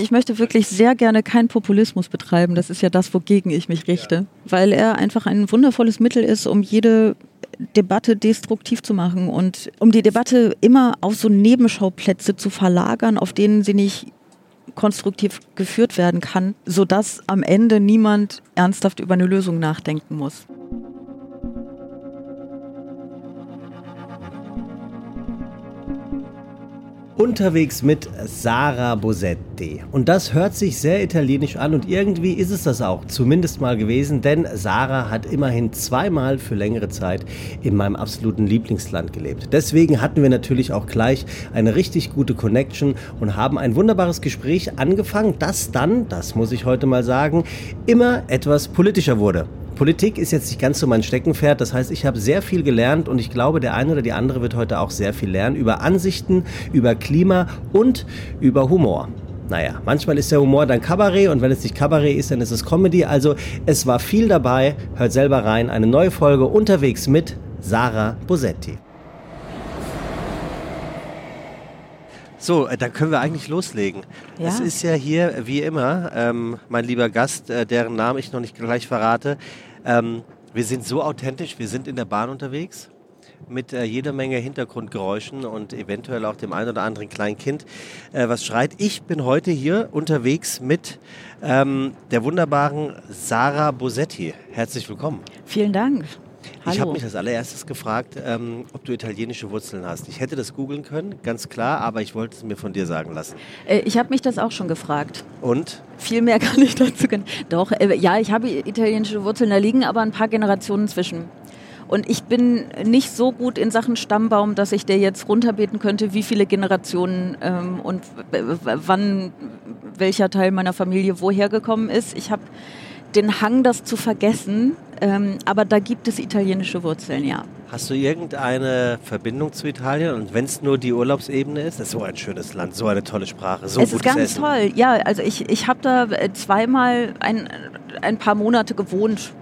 Ich möchte wirklich sehr gerne keinen Populismus betreiben. Das ist ja das, wogegen ich mich richte. Weil er einfach ein wundervolles Mittel ist, um jede Debatte destruktiv zu machen und um die Debatte immer auf so Nebenschauplätze zu verlagern, auf denen sie nicht konstruktiv geführt werden kann, sodass am Ende niemand ernsthaft über eine Lösung nachdenken muss. Unterwegs mit Sara Bosetti. Und das hört sich sehr italienisch an und irgendwie ist es das auch, zumindest mal gewesen, denn Sara hat immerhin zweimal für längere Zeit in meinem absoluten Lieblingsland gelebt. Deswegen hatten wir natürlich auch gleich eine richtig gute Connection und haben ein wunderbares Gespräch angefangen, das dann, das muss ich heute mal sagen, immer etwas politischer wurde. Politik ist jetzt nicht ganz so mein Steckenpferd. Das heißt, ich habe sehr viel gelernt und ich glaube, der eine oder die andere wird heute auch sehr viel lernen über Ansichten, über Klima und über Humor. Naja, manchmal ist der Humor dann Kabarett und wenn es nicht Kabarett ist, dann ist es Comedy. Also es war viel dabei. Hört selber rein. Eine neue Folge unterwegs mit Sarah Bosetti. So, äh, dann können wir eigentlich loslegen. Ja. Es ist ja hier, wie immer, ähm, mein lieber Gast, äh, deren Namen ich noch nicht gleich verrate, ähm, wir sind so authentisch, wir sind in der Bahn unterwegs mit äh, jeder Menge Hintergrundgeräuschen und eventuell auch dem einen oder anderen kleinen Kind, äh, was schreit. Ich bin heute hier unterwegs mit ähm, der wunderbaren Sarah Bosetti. Herzlich willkommen. Vielen Dank. Hallo. Ich habe mich als allererstes gefragt, ähm, ob du italienische Wurzeln hast. Ich hätte das googeln können, ganz klar, aber ich wollte es mir von dir sagen lassen. Äh, ich habe mich das auch schon gefragt. Und? Viel mehr kann ich dazu können. Doch, äh, ja, ich habe italienische Wurzeln, da liegen aber ein paar Generationen zwischen. Und ich bin nicht so gut in Sachen Stammbaum, dass ich dir jetzt runterbeten könnte, wie viele Generationen ähm, und wann welcher Teil meiner Familie woher gekommen ist. Ich habe den Hang, das zu vergessen. Ähm, aber da gibt es italienische Wurzeln, ja. Hast du irgendeine Verbindung zu Italien? Und wenn es nur die Urlaubsebene ist, das ist so ein schönes Land, so eine tolle Sprache, so Es ist ganz Essen. toll, ja. Also ich, ich habe da äh, zweimal ein, ein paar Monate gewohnt.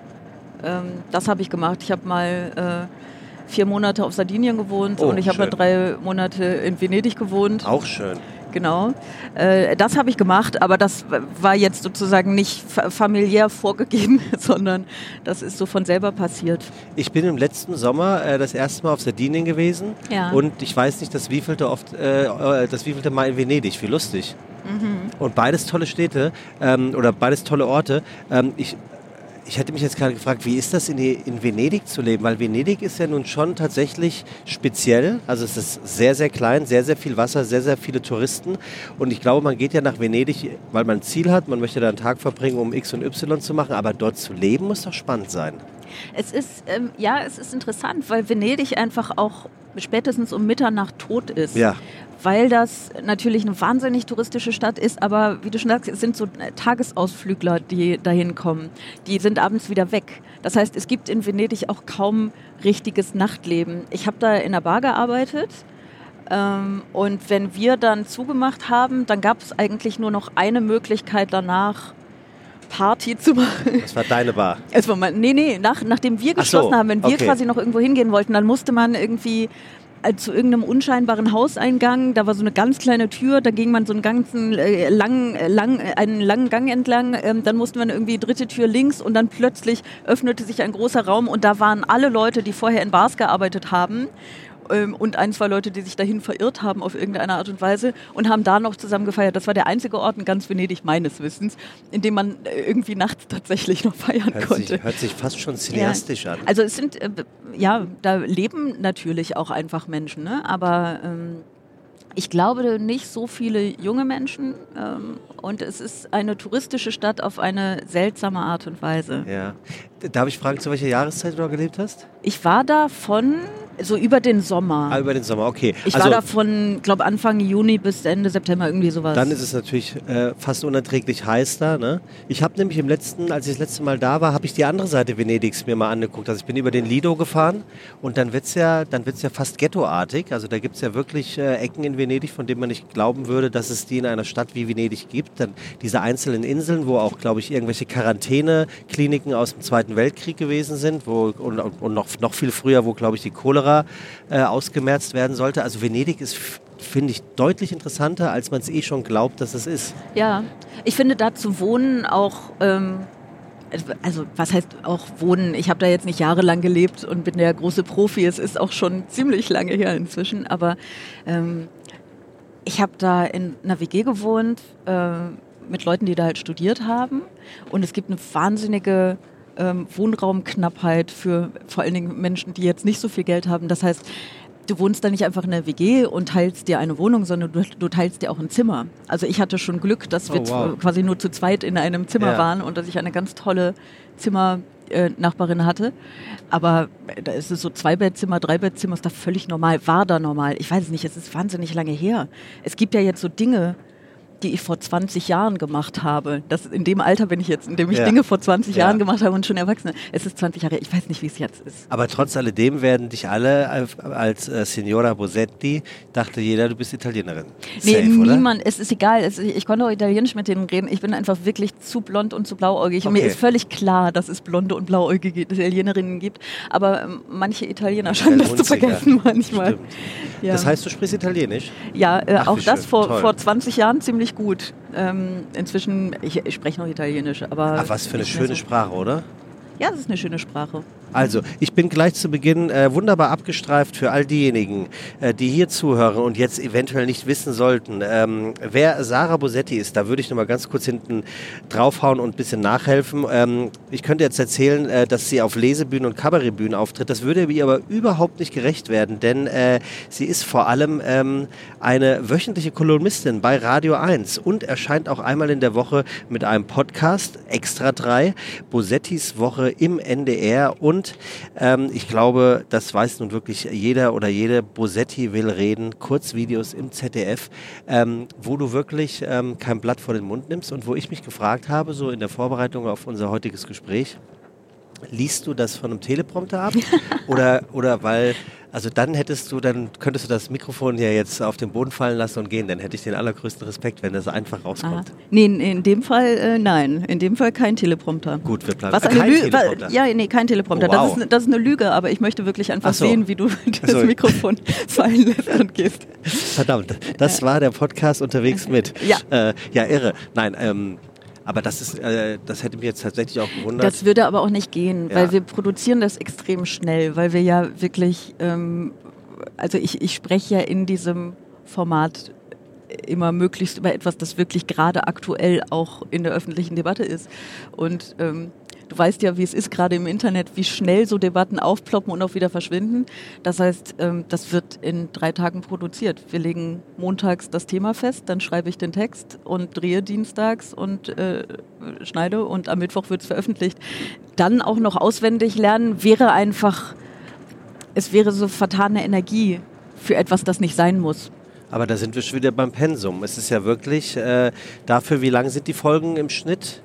Ähm, das habe ich gemacht. Ich habe mal äh, vier Monate auf Sardinien gewohnt oh, und ich habe mal drei Monate in Venedig gewohnt. Auch schön genau. Äh, das habe ich gemacht, aber das war jetzt sozusagen nicht familiär vorgegeben, sondern das ist so von selber passiert. Ich bin im letzten Sommer äh, das erste Mal auf Sardinien gewesen ja. und ich weiß nicht, das wievielte, oft, äh, das wievielte Mal in Venedig. Wie lustig. Mhm. Und beides tolle Städte ähm, oder beides tolle Orte. Ähm, ich ich hätte mich jetzt gerade gefragt, wie ist das in, die, in, Venedig zu leben? Weil Venedig ist ja nun schon tatsächlich speziell. Also es ist sehr, sehr klein, sehr, sehr viel Wasser, sehr, sehr viele Touristen. Und ich glaube, man geht ja nach Venedig, weil man ein Ziel hat, man möchte da einen Tag verbringen, um X und Y zu machen. Aber dort zu leben muss doch spannend sein. Es ist, ähm, ja, es ist interessant, weil Venedig einfach auch spätestens um Mitternacht tot ist. Ja weil das natürlich eine wahnsinnig touristische Stadt ist, aber wie du schon sagst, es sind so Tagesausflügler, die dahin kommen. Die sind abends wieder weg. Das heißt, es gibt in Venedig auch kaum richtiges Nachtleben. Ich habe da in der Bar gearbeitet. Ähm, und wenn wir dann zugemacht haben, dann gab es eigentlich nur noch eine Möglichkeit danach, Party zu machen. Das war deine Bar? Es war mein, nee, nee, nach, nachdem wir geschlossen so, haben, wenn wir okay. quasi noch irgendwo hingehen wollten, dann musste man irgendwie äh, zu irgendeinem unscheinbaren Hauseingang. Da war so eine ganz kleine Tür, da ging man so einen ganzen äh, langen, äh, lang, äh, einen langen Gang entlang. Ähm, dann mussten wir irgendwie dritte Tür links und dann plötzlich öffnete sich ein großer Raum und da waren alle Leute, die vorher in Bars gearbeitet haben und ein, zwei Leute, die sich dahin verirrt haben auf irgendeine Art und Weise und haben da noch zusammen gefeiert. Das war der einzige Ort in ganz Venedig meines Wissens, in dem man äh, irgendwie nachts tatsächlich noch feiern hört konnte. Sich, hört sich fast schon cineastisch ja. an. Also es sind, äh, ja, da leben natürlich auch einfach Menschen, ne? aber ähm, ich glaube nicht so viele junge Menschen ähm, und es ist eine touristische Stadt auf eine seltsame Art und Weise. Ja. Darf ich fragen, zu welcher Jahreszeit du da gelebt hast? Ich war da von so über den Sommer. Ah, über den Sommer, okay. Ich also, war da von, glaube Anfang Juni bis Ende September irgendwie sowas. Dann ist es natürlich äh, fast unerträglich heiß da. Ne? Ich habe nämlich im letzten, als ich das letzte Mal da war, habe ich die andere Seite Venedigs mir mal angeguckt. Also ich bin über den Lido gefahren und dann wird es ja, ja fast ghettoartig. Also da gibt es ja wirklich äh, Ecken in Venedig, von denen man nicht glauben würde, dass es die in einer Stadt wie Venedig gibt. Dann diese einzelnen Inseln, wo auch, glaube ich, irgendwelche Quarantänekliniken aus dem Zweiten Weltkrieg gewesen sind, wo, und, und noch, noch viel früher, wo, glaube ich, die Cholera Zuhörer äh, ausgemerzt werden sollte. Also Venedig ist finde ich deutlich interessanter, als man es eh schon glaubt, dass es ist. Ja, ich finde da zu wohnen auch ähm, also was heißt auch wohnen? Ich habe da jetzt nicht jahrelang gelebt und bin der große Profi. Es ist auch schon ziemlich lange her inzwischen, aber ähm, ich habe da in einer WG gewohnt äh, mit Leuten, die da halt studiert haben und es gibt eine wahnsinnige ähm, Wohnraumknappheit für vor allen Dingen Menschen, die jetzt nicht so viel Geld haben. Das heißt, du wohnst da nicht einfach in der WG und teilst dir eine Wohnung, sondern du, du teilst dir auch ein Zimmer. Also ich hatte schon Glück, dass wir oh, wow. quasi nur zu zweit in einem Zimmer ja. waren und dass ich eine ganz tolle Zimmernachbarin hatte. Aber da ist es so Zwei-Bettzimmer, Drei-Bettzimmer, ist da völlig normal, war da normal. Ich weiß es nicht, es ist wahnsinnig lange her. Es gibt ja jetzt so Dinge, die ich vor 20 Jahren gemacht habe. Das, in dem Alter bin ich jetzt, in dem ich ja. Dinge vor 20 ja. Jahren gemacht habe und schon Erwachsene. Es ist 20 Jahre, ich weiß nicht, wie es jetzt ist. Aber trotz alledem werden dich alle als äh, Signora Bosetti, dachte jeder, du bist Italienerin. Nee, Safe, niemand, oder? es ist egal. Es, ich konnte auch Italienisch mit denen reden. Ich bin einfach wirklich zu blond und zu blauäugig. Okay. Und mir ist völlig klar, dass es blonde und blauäugige Italienerinnen gibt. Aber ähm, manche Italiener scheinen das zu vergessen manchmal. Ja. Das heißt, du sprichst Italienisch? Ja, äh, auch das vor, vor 20 Jahren ziemlich gut. Ähm, inzwischen, ich, ich spreche noch Italienisch, aber. Ach, was für eine schöne so. Sprache, oder? Ja, es ist eine schöne Sprache. Also, ich bin gleich zu Beginn äh, wunderbar abgestreift für all diejenigen, äh, die hier zuhören und jetzt eventuell nicht wissen sollten, ähm, wer Sarah Bosetti ist. Da würde ich noch mal ganz kurz hinten draufhauen und ein bisschen nachhelfen. Ähm, ich könnte jetzt erzählen, äh, dass sie auf Lesebühnen und Kabarettbühnen auftritt. Das würde ihr aber überhaupt nicht gerecht werden, denn äh, sie ist vor allem ähm, eine wöchentliche Kolumnistin bei Radio 1 und erscheint auch einmal in der Woche mit einem Podcast, Extra 3, Bosettis Woche im NDR und und ähm, ich glaube, das weiß nun wirklich jeder oder jede. Bosetti will reden, Kurzvideos im ZDF, ähm, wo du wirklich ähm, kein Blatt vor den Mund nimmst und wo ich mich gefragt habe, so in der Vorbereitung auf unser heutiges Gespräch, liest du das von einem Teleprompter ab? oder, oder weil also dann hättest du, dann könntest du das Mikrofon ja jetzt auf den Boden fallen lassen und gehen. Dann hätte ich den allergrößten Respekt, wenn das einfach rauskommt. Aha. Nee, in dem Fall äh, nein. In dem Fall kein Teleprompter. Gut, wir bleiben. Was eine kein Lü Teleprompter. Ja, nee, kein Teleprompter. Oh, wow. das, ist, das ist eine Lüge, aber ich möchte wirklich einfach so. sehen, wie du das so. Mikrofon fallen lässt und gehst. Verdammt, das war der Podcast unterwegs mit. Ja. Äh, ja, irre. Nein, ähm, aber das ist, äh, das hätte mich jetzt tatsächlich auch gewundert. Das würde aber auch nicht gehen, ja. weil wir produzieren das extrem schnell, weil wir ja wirklich, ähm, also ich, ich spreche ja in diesem Format immer möglichst über etwas, das wirklich gerade aktuell auch in der öffentlichen Debatte ist. Und ähm, Du weißt ja, wie es ist gerade im Internet, wie schnell so Debatten aufploppen und auch wieder verschwinden. Das heißt, ähm, das wird in drei Tagen produziert. Wir legen montags das Thema fest, dann schreibe ich den Text und drehe dienstags und äh, schneide und am Mittwoch wird es veröffentlicht. Dann auch noch auswendig lernen wäre einfach, es wäre so vertane Energie für etwas, das nicht sein muss. Aber da sind wir schon wieder beim Pensum. Es ist ja wirklich äh, dafür, wie lang sind die Folgen im Schnitt?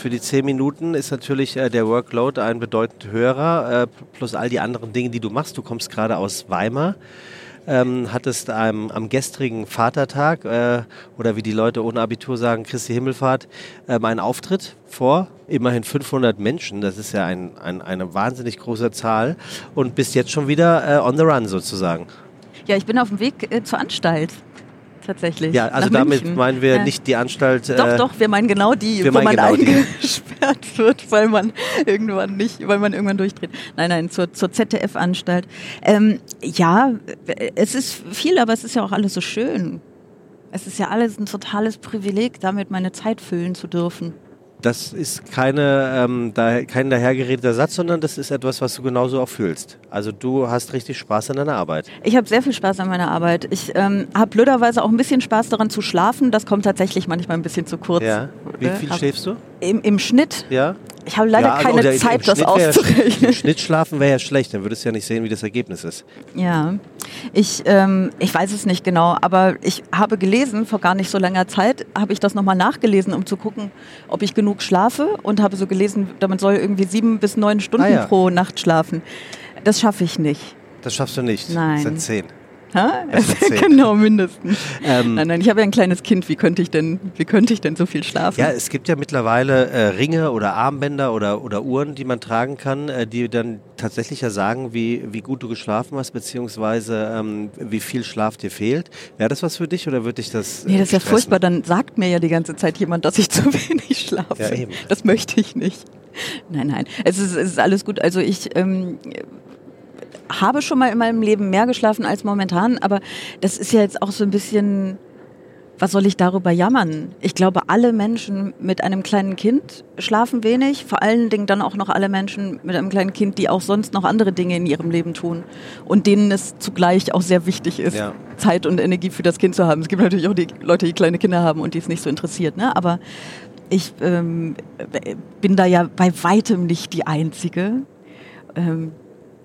Für die zehn Minuten ist natürlich äh, der Workload ein bedeutend höherer, äh, plus all die anderen Dinge, die du machst. Du kommst gerade aus Weimar. Ähm, hattest ähm, am gestrigen Vatertag äh, oder wie die Leute ohne Abitur sagen, Christi Himmelfahrt, ähm, einen Auftritt vor immerhin 500 Menschen. Das ist ja ein, ein, eine wahnsinnig große Zahl und bist jetzt schon wieder äh, on the run sozusagen. Ja, ich bin auf dem Weg äh, zur Anstalt tatsächlich. Ja, also damit München. meinen wir ja. nicht die Anstalt. Doch, äh, doch, wir meinen genau die, wo man genau eingesperrt die. wird, weil man irgendwann nicht, weil man irgendwann durchdreht. Nein, nein, zur, zur ZDF-Anstalt. Ähm, ja, es ist viel, aber es ist ja auch alles so schön. Es ist ja alles ein totales Privileg, damit meine Zeit füllen zu dürfen das ist keine, ähm, da, kein dahergeredeter Satz, sondern das ist etwas, was du genauso auch fühlst. Also du hast richtig Spaß an deiner Arbeit. Ich habe sehr viel Spaß an meiner Arbeit. Ich ähm, habe blöderweise auch ein bisschen Spaß daran zu schlafen. Das kommt tatsächlich manchmal ein bisschen zu kurz. Ja. Wie viel schläfst du? Im, Im Schnitt? Ja. Ich habe leider ja, keine Zeit, das auszurechnen. Im Schnitt schlafen wäre ja schlecht, dann würdest du ja nicht sehen, wie das Ergebnis ist. Ja, ich, ähm, ich weiß es nicht genau, aber ich habe gelesen, vor gar nicht so langer Zeit, habe ich das nochmal nachgelesen, um zu gucken, ob ich genug schlafe und habe so gelesen, damit soll irgendwie sieben bis neun Stunden ah, ja. pro Nacht schlafen. Das schaffe ich nicht. Das schaffst du nicht? Nein. Das sind zehn. genau, mindestens. Ähm, nein, nein, ich habe ja ein kleines Kind. Wie könnte ich denn, wie könnte ich denn so viel schlafen? Ja, es gibt ja mittlerweile äh, Ringe oder Armbänder oder, oder Uhren, die man tragen kann, äh, die dann tatsächlich ja sagen, wie, wie gut du geschlafen hast, beziehungsweise ähm, wie viel Schlaf dir fehlt. Wäre das was für dich oder würde dich das. Nee, das ist ja furchtbar. Dann sagt mir ja die ganze Zeit jemand, dass ich zu wenig schlafe. Ja, eben. Das möchte ich nicht. Nein, nein. Es ist, es ist alles gut. Also ich ähm, habe schon mal in meinem Leben mehr geschlafen als momentan, aber das ist ja jetzt auch so ein bisschen, was soll ich darüber jammern? Ich glaube, alle Menschen mit einem kleinen Kind schlafen wenig, vor allen Dingen dann auch noch alle Menschen mit einem kleinen Kind, die auch sonst noch andere Dinge in ihrem Leben tun und denen es zugleich auch sehr wichtig ist, ja. Zeit und Energie für das Kind zu haben. Es gibt natürlich auch die Leute, die kleine Kinder haben und die es nicht so interessiert, ne? aber ich ähm, bin da ja bei weitem nicht die Einzige. Ähm,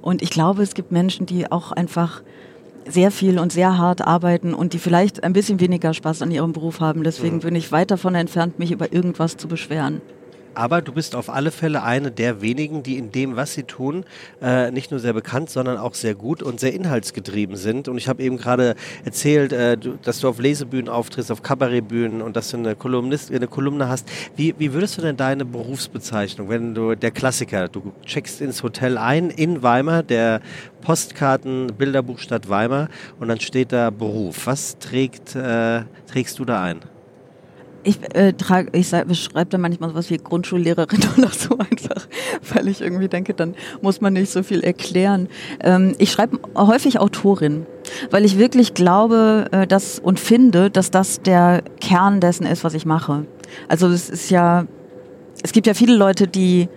und ich glaube, es gibt Menschen, die auch einfach sehr viel und sehr hart arbeiten und die vielleicht ein bisschen weniger Spaß an ihrem Beruf haben. Deswegen mhm. bin ich weit davon entfernt, mich über irgendwas zu beschweren. Aber du bist auf alle Fälle eine der wenigen, die in dem, was sie tun, äh, nicht nur sehr bekannt, sondern auch sehr gut und sehr inhaltsgetrieben sind. Und ich habe eben gerade erzählt, äh, du, dass du auf Lesebühnen auftrittst, auf Kabarettbühnen und dass du eine, Kolumnist, eine Kolumne hast. Wie, wie würdest du denn deine Berufsbezeichnung, wenn du der Klassiker, du checkst ins Hotel ein in Weimar, der Postkarten, Bilderbuchstadt Weimar und dann steht da Beruf. Was trägt, äh, trägst du da ein? Ich äh, trage, ich beschreibe da manchmal sowas wie Grundschullehrerin oder so einfach, weil ich irgendwie denke, dann muss man nicht so viel erklären. Ähm, ich schreibe häufig Autorin, weil ich wirklich glaube, äh, dass und finde, dass das der Kern dessen ist, was ich mache. Also es ist ja, es gibt ja viele Leute, die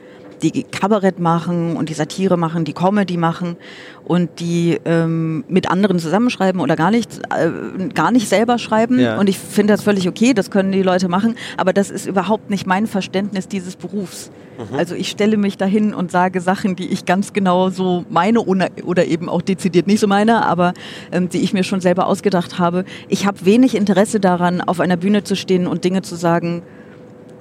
die Kabarett machen und die Satire machen, die Comedy machen und die ähm, mit anderen zusammenschreiben oder gar nicht, äh, gar nicht selber schreiben. Ja. Und ich finde das völlig okay, das können die Leute machen, aber das ist überhaupt nicht mein Verständnis dieses Berufs. Mhm. Also ich stelle mich dahin und sage Sachen, die ich ganz genau so meine oder, eben auch dezidiert nicht so meine, aber ähm, die ich mir schon selber ausgedacht habe. Ich habe wenig Interesse daran, auf einer Bühne zu stehen und Dinge zu sagen,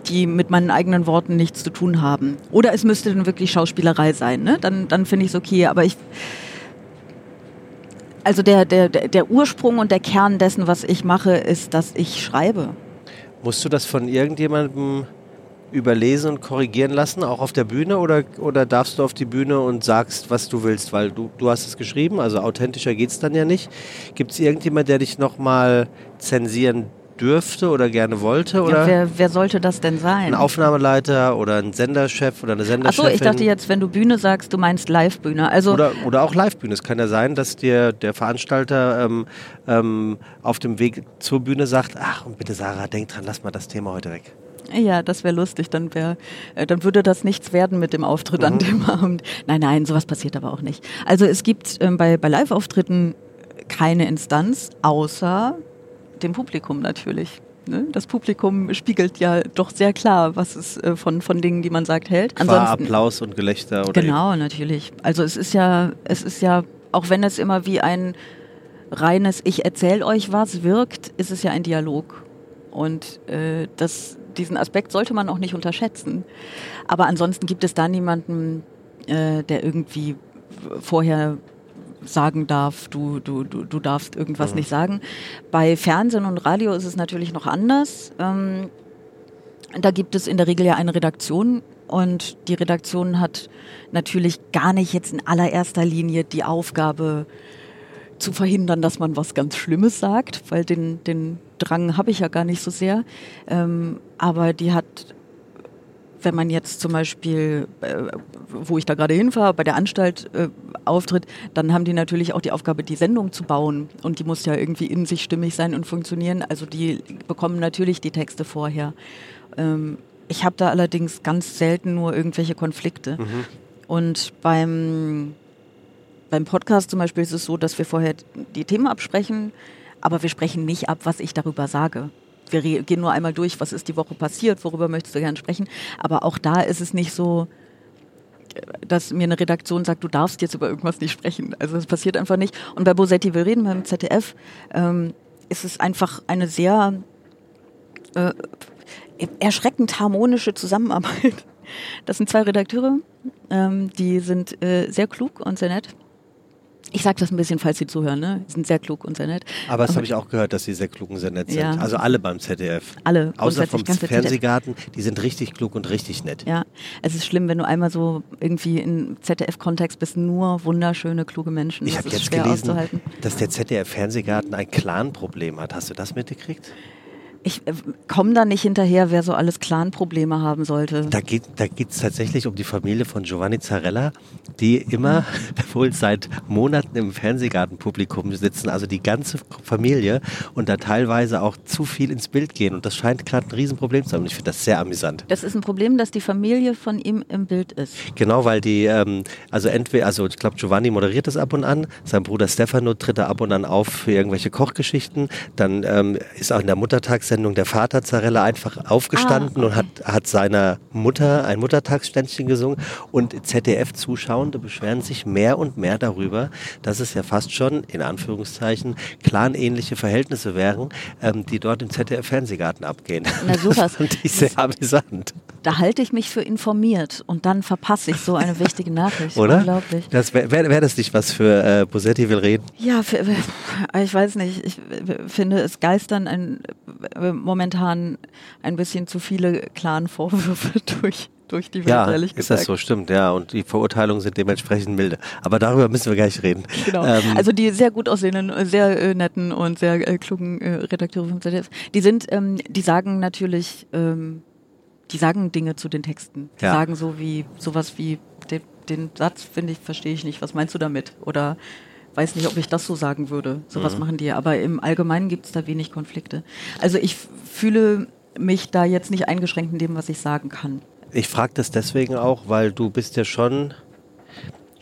die mit meinen eigenen Worten nichts zu tun haben. Oder es müsste dann wirklich Schauspielerei sein, ne? Dann, dann finde ich es okay. Aber ich. Also der, der, der Ursprung und der Kern dessen, was ich mache, ist, dass ich schreibe. Musst du das von irgendjemandem überlesen und korrigieren lassen, auch auf der Bühne, oder, oder darfst du auf die Bühne und sagst, was du willst? Weil du, du hast es geschrieben, also authentischer geht es dann ja nicht. Gibt es irgendjemand, der dich nochmal zensieren dürfte oder gerne wollte? Oder? Ja, wer, wer, sollte das denn sein? Ein Aufnahmeleiter oder ein Senderchef oder eine Senderchefin? Achso, ich dachte jetzt, wenn du Bühne sagst, du meinst Livebühne. Also oder, oder auch Livebühne. Es kann ja sein, dass dir der Veranstalter ähm, ähm, auf dem Weg zur Bühne sagt, ach und bitte Sarah, denk dran, lass mal das Thema heute weg. Ja, das wäre lustig. Dann, wär, äh, dann würde das nichts werden mit dem Auftritt mhm. an dem Abend. Nein, nein, sowas passiert aber auch nicht. Also es gibt ähm, bei, bei Live-Auftritten keine Instanz, außer dem Publikum natürlich. Ne? Das Publikum spiegelt ja doch sehr klar, was es äh, von, von Dingen, die man sagt, hält. Qua Ansonsten, Applaus und Gelächter. Oder genau, natürlich. Also es ist ja, es ist ja, auch wenn es immer wie ein reines Ich erzähle euch was wirkt, ist es ja ein Dialog. Und äh, das, diesen Aspekt sollte man auch nicht unterschätzen. Aber ansonsten gibt es da niemanden, äh, der irgendwie vorher sagen darf, du, du, du, du darfst irgendwas mhm. nicht sagen. Bei Fernsehen und Radio ist es natürlich noch anders. Ähm, da gibt es in der Regel ja eine Redaktion und die Redaktion hat natürlich gar nicht jetzt in allererster Linie die Aufgabe zu verhindern, dass man was ganz Schlimmes sagt, weil den, den Drang habe ich ja gar nicht so sehr. Ähm, aber die hat wenn man jetzt zum Beispiel, äh, wo ich da gerade hinfahre, bei der Anstalt äh, auftritt, dann haben die natürlich auch die Aufgabe, die Sendung zu bauen. Und die muss ja irgendwie in sich stimmig sein und funktionieren. Also die bekommen natürlich die Texte vorher. Ähm, ich habe da allerdings ganz selten nur irgendwelche Konflikte. Mhm. Und beim, beim Podcast zum Beispiel ist es so, dass wir vorher die Themen absprechen, aber wir sprechen nicht ab, was ich darüber sage wir gehen nur einmal durch, was ist die Woche passiert, worüber möchtest du gerne sprechen. Aber auch da ist es nicht so, dass mir eine Redaktion sagt, du darfst jetzt über irgendwas nicht sprechen. Also das passiert einfach nicht. Und bei Bosetti will reden, beim ZDF, ähm, ist es einfach eine sehr äh, erschreckend harmonische Zusammenarbeit. Das sind zwei Redakteure, ähm, die sind äh, sehr klug und sehr nett. Ich sage das ein bisschen, falls Sie zuhören, ne? Sie sind sehr klug und sehr nett. Aber das habe ich auch gehört, dass Sie sehr klug und sehr nett sind. Ja. Also alle beim ZDF. Alle. Außer vom Fernsehgarten, die sind richtig klug und richtig nett. Ja, es ist schlimm, wenn du einmal so irgendwie im ZDF-Kontext bist, nur wunderschöne, kluge Menschen. Ich habe jetzt gelesen, dass der ZDF-Fernsehgarten ein Clan-Problem hat. Hast du das mitgekriegt? Ich äh, komme da nicht hinterher, wer so alles Clan-Probleme haben sollte. Da geht da es tatsächlich um die Familie von Giovanni Zarella, die immer wohl seit Monaten im Fernsehgartenpublikum sitzen, also die ganze Familie und da teilweise auch zu viel ins Bild gehen. Und das scheint gerade ein Riesenproblem zu sein. Und ich finde das sehr amüsant. Das ist ein Problem, dass die Familie von ihm im Bild ist. Genau, weil die, ähm, also entweder, also ich glaube, Giovanni moderiert das ab und an, sein Bruder Stefano tritt da ab und an auf für irgendwelche Kochgeschichten, dann ähm, ist auch in der Muttertagssendung Sendung der Vater Zarella einfach aufgestanden ah, okay. und hat, hat seiner Mutter ein Muttertagsständchen gesungen. Und ZDF-Zuschauende beschweren sich mehr und mehr darüber, dass es ja fast schon, in Anführungszeichen, clanähnliche Verhältnisse wären, ähm, die dort im ZDF-Fernsehgarten abgehen. Na super. Das fand ich sehr amüsant. Da halte ich mich für informiert und dann verpasse ich so eine wichtige Nachricht. Oder? Unglaublich. Das wäre wär das nicht was für äh, Bosetti will reden? Ja, für, ich weiß nicht. Ich finde, es geistern ein momentan ein bisschen zu viele klaren Vorwürfe durch durch die Welt, ja, ehrlich gesagt. ist das so, stimmt, ja. Und die Verurteilungen sind dementsprechend milde. Aber darüber müssen wir gleich reden. Genau. Ähm, also die sehr gut aussehenden, sehr äh, netten und sehr äh, klugen äh, Redakteure vom ZDF, die sind, ähm, die sagen natürlich, ähm, die sagen Dinge zu den Texten. Die ja. sagen so wie, sowas wie, den, den Satz, finde ich, verstehe ich nicht, was meinst du damit? Oder weiß nicht, ob ich das so sagen würde. Sowas mhm. machen die. Aber im Allgemeinen gibt es da wenig Konflikte. Also ich fühle mich da jetzt nicht eingeschränkt in dem, was ich sagen kann. Ich frage das deswegen auch, weil du bist ja schon,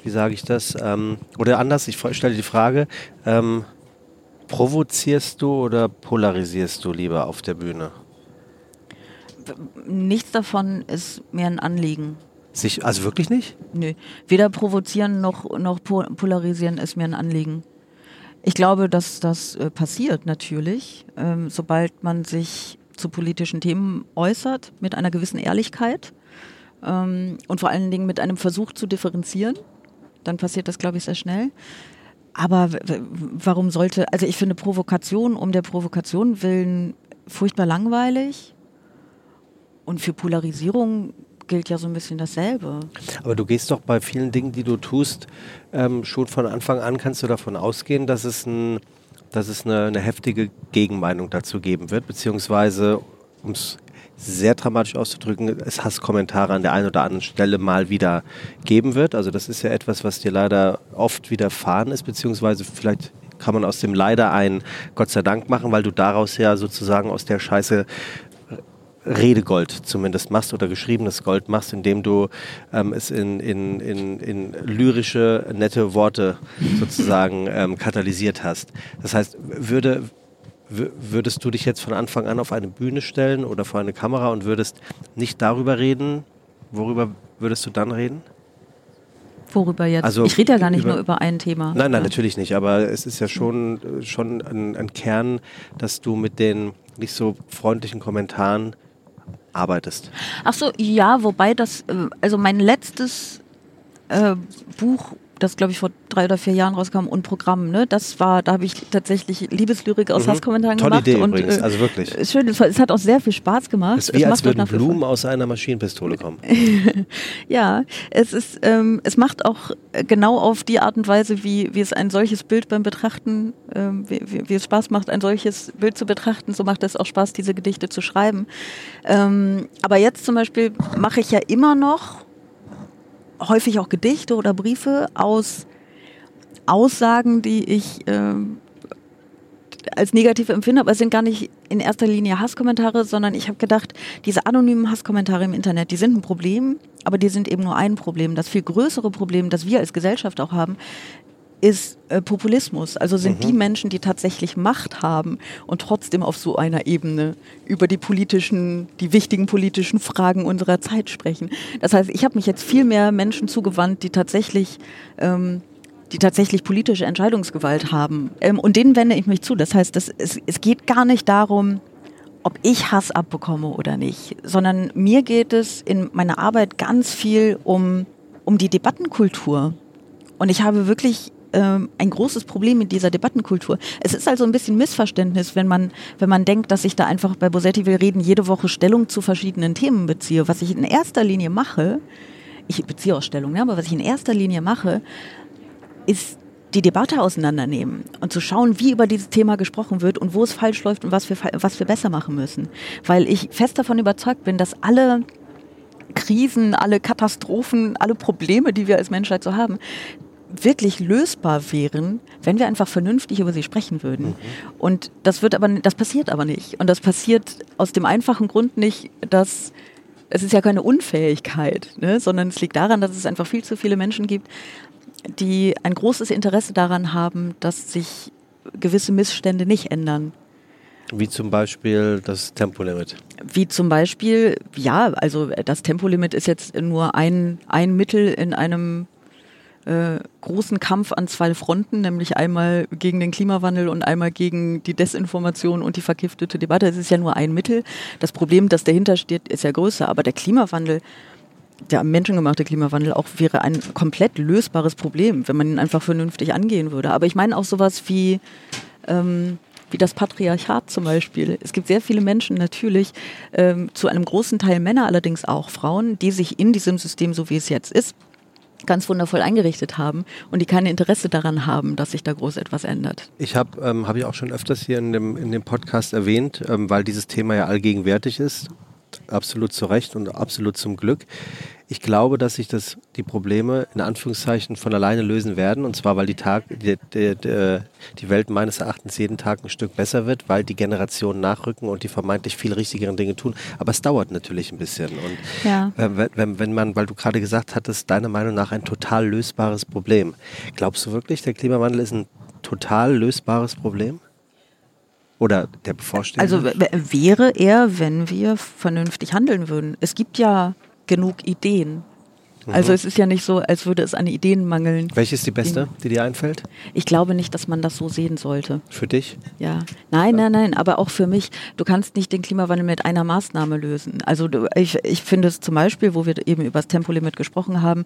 wie sage ich das, ähm, oder anders, ich stelle die Frage, ähm, provozierst du oder polarisierst du lieber auf der Bühne? Nichts davon ist mir ein Anliegen. Sich, also wirklich nicht? Nö. Weder provozieren noch, noch polarisieren ist mir ein Anliegen. Ich glaube, dass das äh, passiert natürlich, ähm, sobald man sich zu politischen Themen äußert, mit einer gewissen Ehrlichkeit ähm, und vor allen Dingen mit einem Versuch zu differenzieren. Dann passiert das, glaube ich, sehr schnell. Aber warum sollte, also ich finde Provokation um der Provokation willen furchtbar langweilig. Und für Polarisierung gilt ja so ein bisschen dasselbe. Aber du gehst doch bei vielen Dingen, die du tust, ähm, schon von Anfang an kannst du davon ausgehen, dass es, ein, dass es eine, eine heftige Gegenmeinung dazu geben wird, beziehungsweise, um es sehr dramatisch auszudrücken, es Hasskommentare an der einen oder anderen Stelle mal wieder geben wird. Also das ist ja etwas, was dir leider oft widerfahren ist, beziehungsweise vielleicht kann man aus dem leider ein Gott sei Dank machen, weil du daraus ja sozusagen aus der Scheiße Redegold zumindest machst oder geschriebenes Gold machst, indem du ähm, es in, in, in, in lyrische, nette Worte sozusagen ähm, katalysiert hast. Das heißt, würde, würdest du dich jetzt von Anfang an auf eine Bühne stellen oder vor eine Kamera und würdest nicht darüber reden, worüber würdest du dann reden? Worüber jetzt? Also ich rede ja gar nicht über, nur über ein Thema. Nein, nein, ja. natürlich nicht. Aber es ist ja schon, schon ein, ein Kern, dass du mit den nicht so freundlichen Kommentaren arbeitest. Ach so, ja, wobei das, äh, also mein letztes äh, Buch das glaube ich vor drei oder vier Jahren rauskam und Programm, ne? Das war, da habe ich tatsächlich Liebeslyrik aus mhm. Hasskommentaren Tolle gemacht. Idee und, übrigens, äh, also wirklich. Schön, es, es, hat auch sehr viel Spaß gemacht. Es ist wie es als würden Blumen aus einer Maschinenpistole kommen. ja, es ist, ähm, es macht auch genau auf die Art und Weise, wie, wie es ein solches Bild beim Betrachten, ähm, wie, wie, wie, es Spaß macht, ein solches Bild zu betrachten, so macht es auch Spaß, diese Gedichte zu schreiben. Ähm, aber jetzt zum Beispiel mache ich ja immer noch häufig auch Gedichte oder Briefe aus Aussagen, die ich äh, als negativ empfinde, aber es sind gar nicht in erster Linie Hasskommentare, sondern ich habe gedacht, diese anonymen Hasskommentare im Internet, die sind ein Problem, aber die sind eben nur ein Problem. Das viel größere Problem, das wir als Gesellschaft auch haben, ist äh, Populismus. Also sind mhm. die Menschen, die tatsächlich Macht haben und trotzdem auf so einer Ebene über die politischen, die wichtigen politischen Fragen unserer Zeit sprechen. Das heißt, ich habe mich jetzt viel mehr Menschen zugewandt, die tatsächlich ähm, die tatsächlich politische Entscheidungsgewalt haben. Ähm, und denen wende ich mich zu. Das heißt, das, es, es geht gar nicht darum, ob ich Hass abbekomme oder nicht, sondern mir geht es in meiner Arbeit ganz viel um, um die Debattenkultur. Und ich habe wirklich ähm, ein großes Problem in dieser Debattenkultur. Es ist also ein bisschen Missverständnis, wenn man, wenn man denkt, dass ich da einfach bei Bosetti will reden, jede Woche Stellung zu verschiedenen Themen beziehe. Was ich in erster Linie mache, ich beziehe auch Stellung, ne, aber was ich in erster Linie mache, ist die Debatte auseinandernehmen und zu schauen, wie über dieses Thema gesprochen wird und wo es falsch läuft und was wir, was wir besser machen müssen. Weil ich fest davon überzeugt bin, dass alle Krisen, alle Katastrophen, alle Probleme, die wir als Menschheit so haben, wirklich lösbar wären, wenn wir einfach vernünftig über sie sprechen würden. Mhm. Und das wird aber, das passiert aber nicht. Und das passiert aus dem einfachen Grund nicht, dass es ist ja keine Unfähigkeit, ne, sondern es liegt daran, dass es einfach viel zu viele Menschen gibt, die ein großes Interesse daran haben, dass sich gewisse Missstände nicht ändern. Wie zum Beispiel das Tempolimit. Wie zum Beispiel, ja, also das Tempolimit ist jetzt nur ein, ein Mittel in einem äh, großen Kampf an zwei Fronten, nämlich einmal gegen den Klimawandel und einmal gegen die Desinformation und die vergiftete Debatte. Es ist ja nur ein Mittel. Das Problem, das dahinter steht, ist ja größer. Aber der Klimawandel, der menschengemachte Klimawandel auch wäre ein komplett lösbares Problem, wenn man ihn einfach vernünftig angehen würde. Aber ich meine auch sowas wie, ähm, wie das Patriarchat zum Beispiel. Es gibt sehr viele Menschen natürlich, ähm, zu einem großen Teil Männer allerdings auch Frauen, die sich in diesem System, so wie es jetzt ist, ganz wundervoll eingerichtet haben und die kein Interesse daran haben, dass sich da groß etwas ändert. Ich habe, ähm, habe ich auch schon öfters hier in dem, in dem Podcast erwähnt, ähm, weil dieses Thema ja allgegenwärtig ist absolut zu Recht und absolut zum Glück. Ich glaube, dass sich das, die Probleme in Anführungszeichen von alleine lösen werden. Und zwar, weil die, Tag, die, die, die Welt meines Erachtens jeden Tag ein Stück besser wird, weil die Generationen nachrücken und die vermeintlich viel richtigeren Dinge tun. Aber es dauert natürlich ein bisschen. Und ja. äh, wenn, wenn man, weil du gerade gesagt hattest, deiner Meinung nach ein total lösbares Problem. Glaubst du wirklich, der Klimawandel ist ein total lösbares Problem? Oder der bevorstehende? Also wäre er, wenn wir vernünftig handeln würden. Es gibt ja genug Ideen. Also mhm. es ist ja nicht so, als würde es an Ideen mangeln. Welche ist die beste, die dir einfällt? Ich glaube nicht, dass man das so sehen sollte. Für dich? Ja. Nein, nein, nein, aber auch für mich. Du kannst nicht den Klimawandel mit einer Maßnahme lösen. Also ich, ich finde es zum Beispiel, wo wir eben über das Tempolimit gesprochen haben,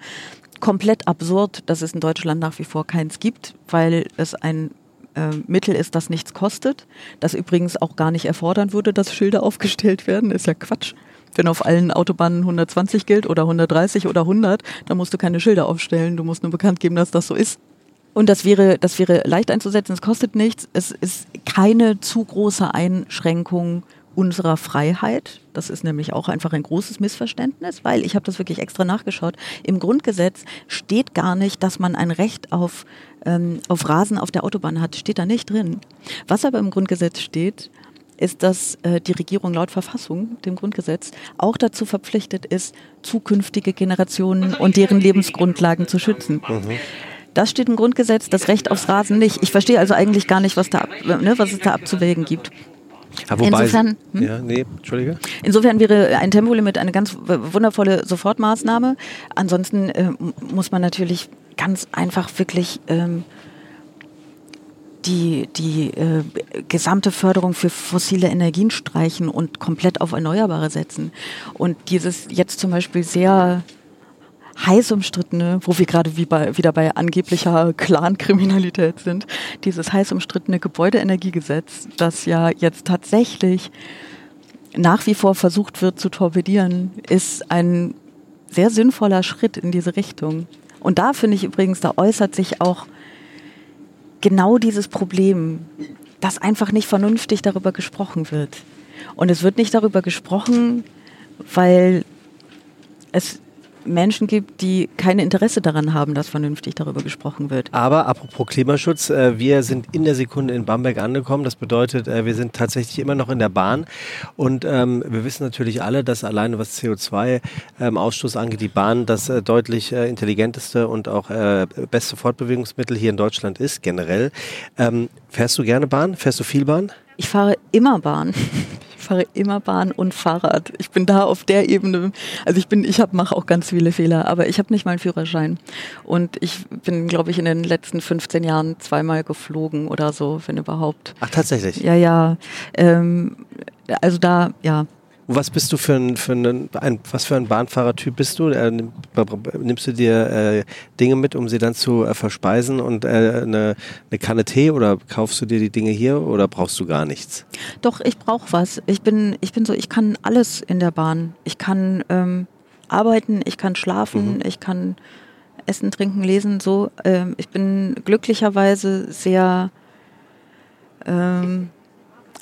komplett absurd, dass es in Deutschland nach wie vor keins gibt, weil es ein äh, Mittel ist, das nichts kostet, das übrigens auch gar nicht erfordern würde, dass Schilder aufgestellt werden, ist ja Quatsch. Wenn auf allen Autobahnen 120 gilt oder 130 oder 100, dann musst du keine Schilder aufstellen, du musst nur bekannt geben, dass das so ist. Und das wäre, das wäre leicht einzusetzen, es kostet nichts, es ist keine zu große Einschränkung unserer Freiheit. Das ist nämlich auch einfach ein großes Missverständnis, weil ich habe das wirklich extra nachgeschaut. Im Grundgesetz steht gar nicht, dass man ein Recht auf, ähm, auf Rasen auf der Autobahn hat. Steht da nicht drin. Was aber im Grundgesetz steht, ist, dass äh, die Regierung laut Verfassung, dem Grundgesetz, auch dazu verpflichtet ist, zukünftige Generationen und deren Lebensgrundlagen zu schützen. Mhm. Das steht im Grundgesetz, das Recht aufs Rasen nicht. Ich verstehe also eigentlich gar nicht, was, da, ne, was es da abzuwägen gibt. Ja, wobei, insofern, hm? ja, nee, Entschuldige. insofern wäre ein Tempolimit eine ganz wundervolle Sofortmaßnahme. Ansonsten äh, muss man natürlich ganz einfach wirklich ähm, die, die äh, gesamte Förderung für fossile Energien streichen und komplett auf Erneuerbare setzen. Und dieses jetzt zum Beispiel sehr heiß umstrittene, wo wir gerade wie bei, wieder bei angeblicher Clankriminalität sind, dieses heiß umstrittene Gebäudeenergiegesetz, das ja jetzt tatsächlich nach wie vor versucht wird zu torpedieren, ist ein sehr sinnvoller Schritt in diese Richtung. Und da finde ich übrigens, da äußert sich auch genau dieses Problem, dass einfach nicht vernünftig darüber gesprochen wird. Und es wird nicht darüber gesprochen, weil es Menschen gibt, die kein Interesse daran haben, dass vernünftig darüber gesprochen wird. Aber apropos Klimaschutz, äh, wir sind in der Sekunde in Bamberg angekommen. Das bedeutet, äh, wir sind tatsächlich immer noch in der Bahn. Und ähm, wir wissen natürlich alle, dass alleine was CO2-Ausstoß ähm, angeht, die Bahn das äh, deutlich intelligenteste und auch beste Fortbewegungsmittel hier in Deutschland ist, generell. Ähm, fährst du gerne Bahn? Fährst du viel Bahn? Ich fahre immer Bahn fahre immer Bahn und Fahrrad. Ich bin da auf der Ebene. Also ich bin, ich mache auch ganz viele Fehler, aber ich habe nicht mal einen Führerschein. Und ich bin, glaube ich, in den letzten 15 Jahren zweimal geflogen oder so, wenn überhaupt. Ach, tatsächlich? Ja, ja. Ähm, also da, ja. Und was bist du für ein, für ein, ein was für ein Bahnfahrertyp bist du? Äh, nimmst du dir äh, Dinge mit, um sie dann zu äh, verspeisen und äh, eine, eine Kanne Tee oder kaufst du dir die Dinge hier oder brauchst du gar nichts? Doch, ich brauche was. Ich bin, ich bin so, ich kann alles in der Bahn. Ich kann ähm, arbeiten, ich kann schlafen, mhm. ich kann essen, trinken, lesen. So, ähm, ich bin glücklicherweise sehr ähm,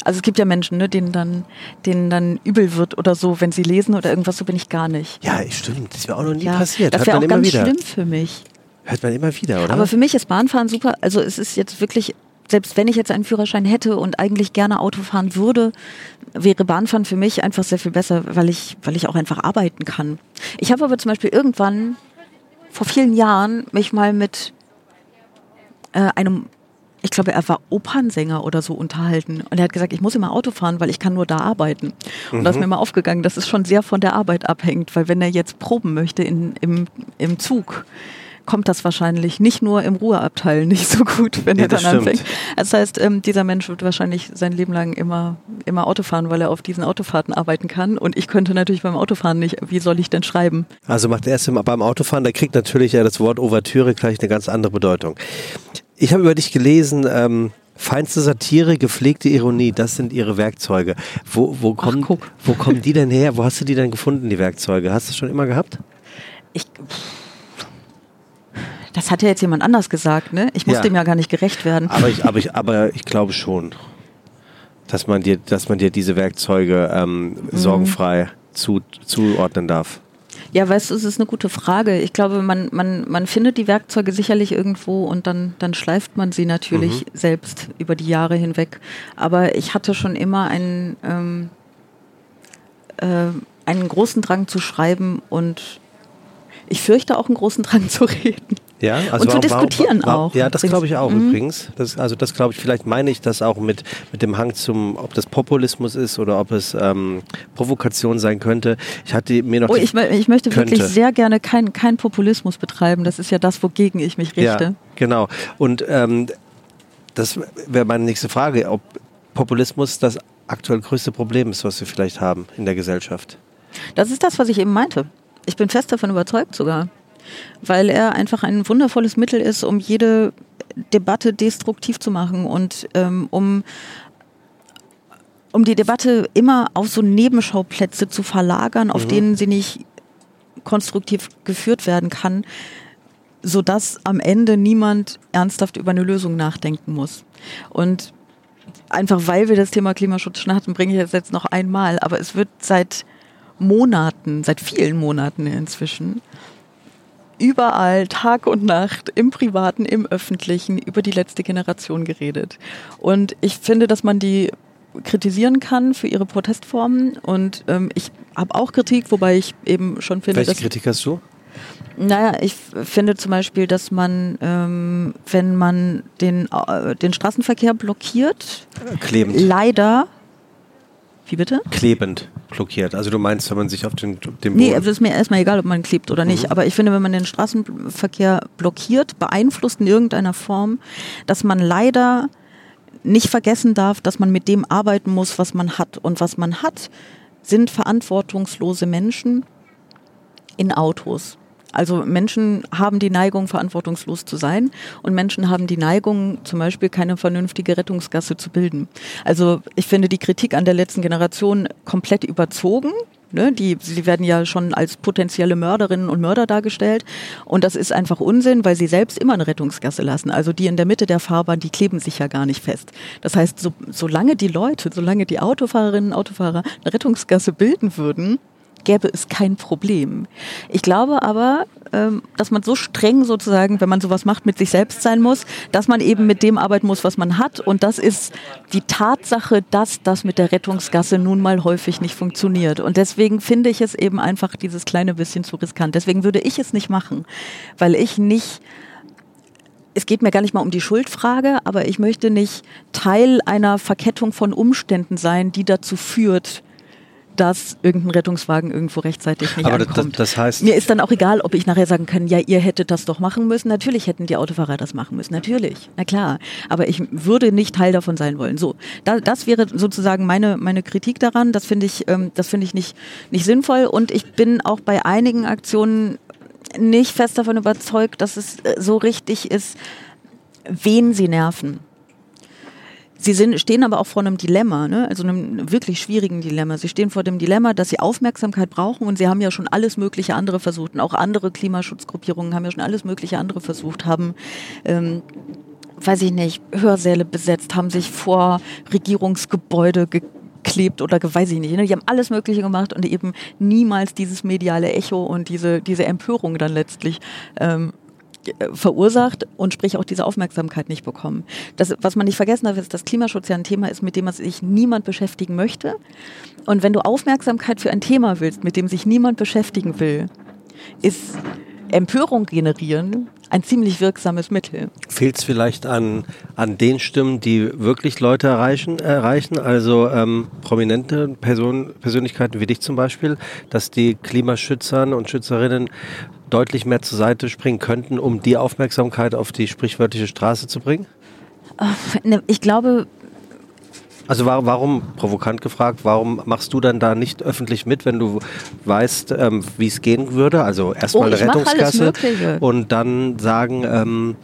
also es gibt ja Menschen, ne, denen dann, denen dann übel wird oder so, wenn sie lesen oder irgendwas, so bin ich gar nicht. Ja, stimmt. Das wäre auch noch nie ja, passiert. Das wäre auch ganz wieder. schlimm für mich. Hört man immer wieder, oder? Aber für mich ist Bahnfahren super. Also es ist jetzt wirklich, selbst wenn ich jetzt einen Führerschein hätte und eigentlich gerne Auto fahren würde, wäre Bahnfahren für mich einfach sehr viel besser, weil ich, weil ich auch einfach arbeiten kann. Ich habe aber zum Beispiel irgendwann vor vielen Jahren mich mal mit äh, einem ich glaube, er war Opernsänger oder so unterhalten. Und er hat gesagt, ich muss immer Auto fahren, weil ich kann nur da arbeiten. Und mhm. da ist mhm. mir mal aufgegangen, dass es schon sehr von der Arbeit abhängt, weil wenn er jetzt proben möchte in, im, im Zug, kommt das wahrscheinlich nicht nur im Ruheabteil nicht so gut, wenn nee, er dann anfängt. Das heißt, ähm, dieser Mensch wird wahrscheinlich sein Leben lang immer, immer Auto fahren, weil er auf diesen Autofahrten arbeiten kann. Und ich könnte natürlich beim Autofahren nicht. Wie soll ich denn schreiben? Also macht er es beim Autofahren, da kriegt natürlich ja das Wort Ouvertüre gleich eine ganz andere Bedeutung. Ich habe über dich gelesen, ähm, feinste Satire, gepflegte Ironie, das sind ihre Werkzeuge. Wo, wo, kommen, Ach, wo kommen die denn her? Wo hast du die denn gefunden, die Werkzeuge? Hast du das schon immer gehabt? Ich. Das hat ja jetzt jemand anders gesagt, ne? Ich muss ja. dem ja gar nicht gerecht werden. Aber ich, aber ich, aber ich glaube schon, dass man dir, dass man dir diese Werkzeuge ähm, mhm. sorgenfrei zu, zuordnen darf. Ja, weißt du, es ist eine gute Frage. Ich glaube, man, man, man findet die Werkzeuge sicherlich irgendwo und dann, dann schleift man sie natürlich mhm. selbst über die Jahre hinweg. Aber ich hatte schon immer einen, ähm, äh, einen großen Drang zu schreiben und ich fürchte auch einen großen Drang zu reden. Ja, also und zu diskutieren warum, auch. Ja, das glaube ich auch mhm. übrigens. Das, also das glaube ich, vielleicht meine ich das auch mit, mit dem Hang zum, ob das Populismus ist oder ob es ähm, Provokation sein könnte. Ich hatte mir noch. Oh, ich, ich möchte könnte. wirklich sehr gerne keinen kein Populismus betreiben. Das ist ja das, wogegen ich mich richte. Ja, genau. Und ähm, das wäre meine nächste Frage, ob Populismus das aktuell größte Problem ist, was wir vielleicht haben in der Gesellschaft. Das ist das, was ich eben meinte. Ich bin fest davon überzeugt sogar weil er einfach ein wundervolles Mittel ist, um jede Debatte destruktiv zu machen und ähm, um um die Debatte immer auf so Nebenschauplätze zu verlagern, auf mhm. denen sie nicht konstruktiv geführt werden kann, sodass am Ende niemand ernsthaft über eine Lösung nachdenken muss. Und einfach weil wir das Thema Klimaschutz schon hatten, bringe ich es jetzt noch einmal, aber es wird seit Monaten, seit vielen Monaten inzwischen, überall, Tag und Nacht, im Privaten, im Öffentlichen, über die letzte Generation geredet. Und ich finde, dass man die kritisieren kann für ihre Protestformen. Und ähm, ich habe auch Kritik, wobei ich eben schon finde. Welche Kritik hast du? Naja, ich finde zum Beispiel, dass man, ähm, wenn man den, äh, den Straßenverkehr blockiert, Klebend. leider. Wie bitte? Klebend blockiert. Also du meinst, wenn man sich auf den, den Nee, also ist mir erstmal egal, ob man klebt oder nicht. Mhm. Aber ich finde, wenn man den Straßenverkehr blockiert, beeinflusst in irgendeiner Form, dass man leider nicht vergessen darf, dass man mit dem arbeiten muss, was man hat. Und was man hat, sind verantwortungslose Menschen in Autos. Also Menschen haben die Neigung, verantwortungslos zu sein und Menschen haben die Neigung, zum Beispiel keine vernünftige Rettungsgasse zu bilden. Also ich finde die Kritik an der letzten Generation komplett überzogen. Ne, die, sie werden ja schon als potenzielle Mörderinnen und Mörder dargestellt. Und das ist einfach Unsinn, weil sie selbst immer eine Rettungsgasse lassen. Also die in der Mitte der Fahrbahn, die kleben sich ja gar nicht fest. Das heißt, so, solange die Leute, solange die Autofahrerinnen und Autofahrer eine Rettungsgasse bilden würden, gäbe es kein Problem. Ich glaube aber, ähm, dass man so streng sozusagen, wenn man sowas macht, mit sich selbst sein muss, dass man eben mit dem arbeiten muss, was man hat. Und das ist die Tatsache, dass das mit der Rettungsgasse nun mal häufig nicht funktioniert. Und deswegen finde ich es eben einfach dieses kleine bisschen zu riskant. Deswegen würde ich es nicht machen, weil ich nicht es geht mir gar nicht mal um die Schuldfrage, aber ich möchte nicht Teil einer Verkettung von Umständen sein, die dazu führt, dass irgendein Rettungswagen irgendwo rechtzeitig nicht Aber ankommt. Das, das heißt Mir ist dann auch egal, ob ich nachher sagen kann, ja, ihr hättet das doch machen müssen. Natürlich hätten die Autofahrer das machen müssen. Natürlich, na klar. Aber ich würde nicht Teil davon sein wollen. So, da, das wäre sozusagen meine, meine Kritik daran. Das finde ich, ähm, das finde ich nicht, nicht sinnvoll. Und ich bin auch bei einigen Aktionen nicht fest davon überzeugt, dass es äh, so richtig ist, wen sie nerven. Sie sind, stehen aber auch vor einem Dilemma, ne? also einem wirklich schwierigen Dilemma. Sie stehen vor dem Dilemma, dass sie Aufmerksamkeit brauchen und sie haben ja schon alles mögliche andere versucht. Und auch andere Klimaschutzgruppierungen haben ja schon alles mögliche andere versucht, haben, ähm, weiß ich nicht, Hörsäle besetzt, haben sich vor Regierungsgebäude geklebt oder weiß ich nicht. Ne? Die haben alles Mögliche gemacht und eben niemals dieses mediale Echo und diese, diese Empörung dann letztlich ähm, äh, verursacht und sprich auch diese Aufmerksamkeit nicht bekommen. Das, was man nicht vergessen darf, ist, dass Klimaschutz ja ein Thema ist, mit dem sich niemand beschäftigen möchte. Und wenn du Aufmerksamkeit für ein Thema willst, mit dem sich niemand beschäftigen will, ist Empörung generieren ein ziemlich wirksames Mittel. Fehlt es vielleicht an, an den Stimmen, die wirklich Leute erreichen, erreichen also ähm, prominente Person, Persönlichkeiten wie dich zum Beispiel, dass die Klimaschützern und Schützerinnen deutlich mehr zur Seite springen könnten, um die Aufmerksamkeit auf die sprichwörtliche Straße zu bringen? Ne, ich glaube, also warum, provokant gefragt, warum machst du dann da nicht öffentlich mit, wenn du weißt, ähm, wie es gehen würde? Also erstmal oh, eine Rettungskasse und dann sagen, ähm,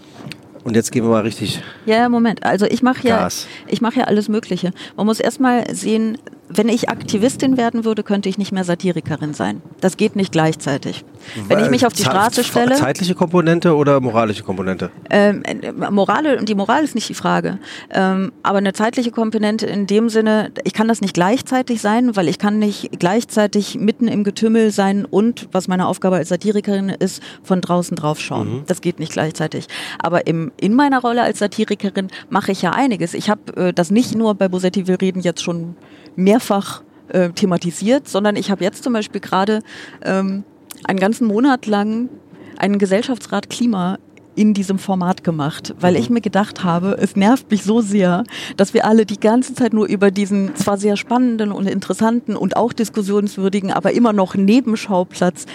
und jetzt gehen wir mal richtig. Ja, Moment. Also ich mache ja, ich mache ja alles Mögliche. Man muss erstmal sehen, wenn ich Aktivistin werden würde, könnte ich nicht mehr Satirikerin sein. Das geht nicht gleichzeitig. Wenn ich mich auf die Straße stelle. Zeitliche Komponente oder moralische Komponente? Ähm, Morale, die Moral ist nicht die Frage. Ähm, aber eine zeitliche Komponente in dem Sinne, ich kann das nicht gleichzeitig sein, weil ich kann nicht gleichzeitig mitten im Getümmel sein und, was meine Aufgabe als Satirikerin ist, von draußen drauf schauen. Mhm. Das geht nicht gleichzeitig. Aber im, in meiner Rolle als Satirikerin mache ich ja einiges. Ich habe äh, das nicht nur bei Bosetti will reden jetzt schon mehrfach äh, thematisiert, sondern ich habe jetzt zum Beispiel gerade ähm, einen ganzen Monat lang einen Gesellschaftsrat Klima in diesem Format gemacht, weil mhm. ich mir gedacht habe, es nervt mich so sehr, dass wir alle die ganze Zeit nur über diesen zwar sehr spannenden und interessanten und auch diskussionswürdigen, aber immer noch Nebenschauplatz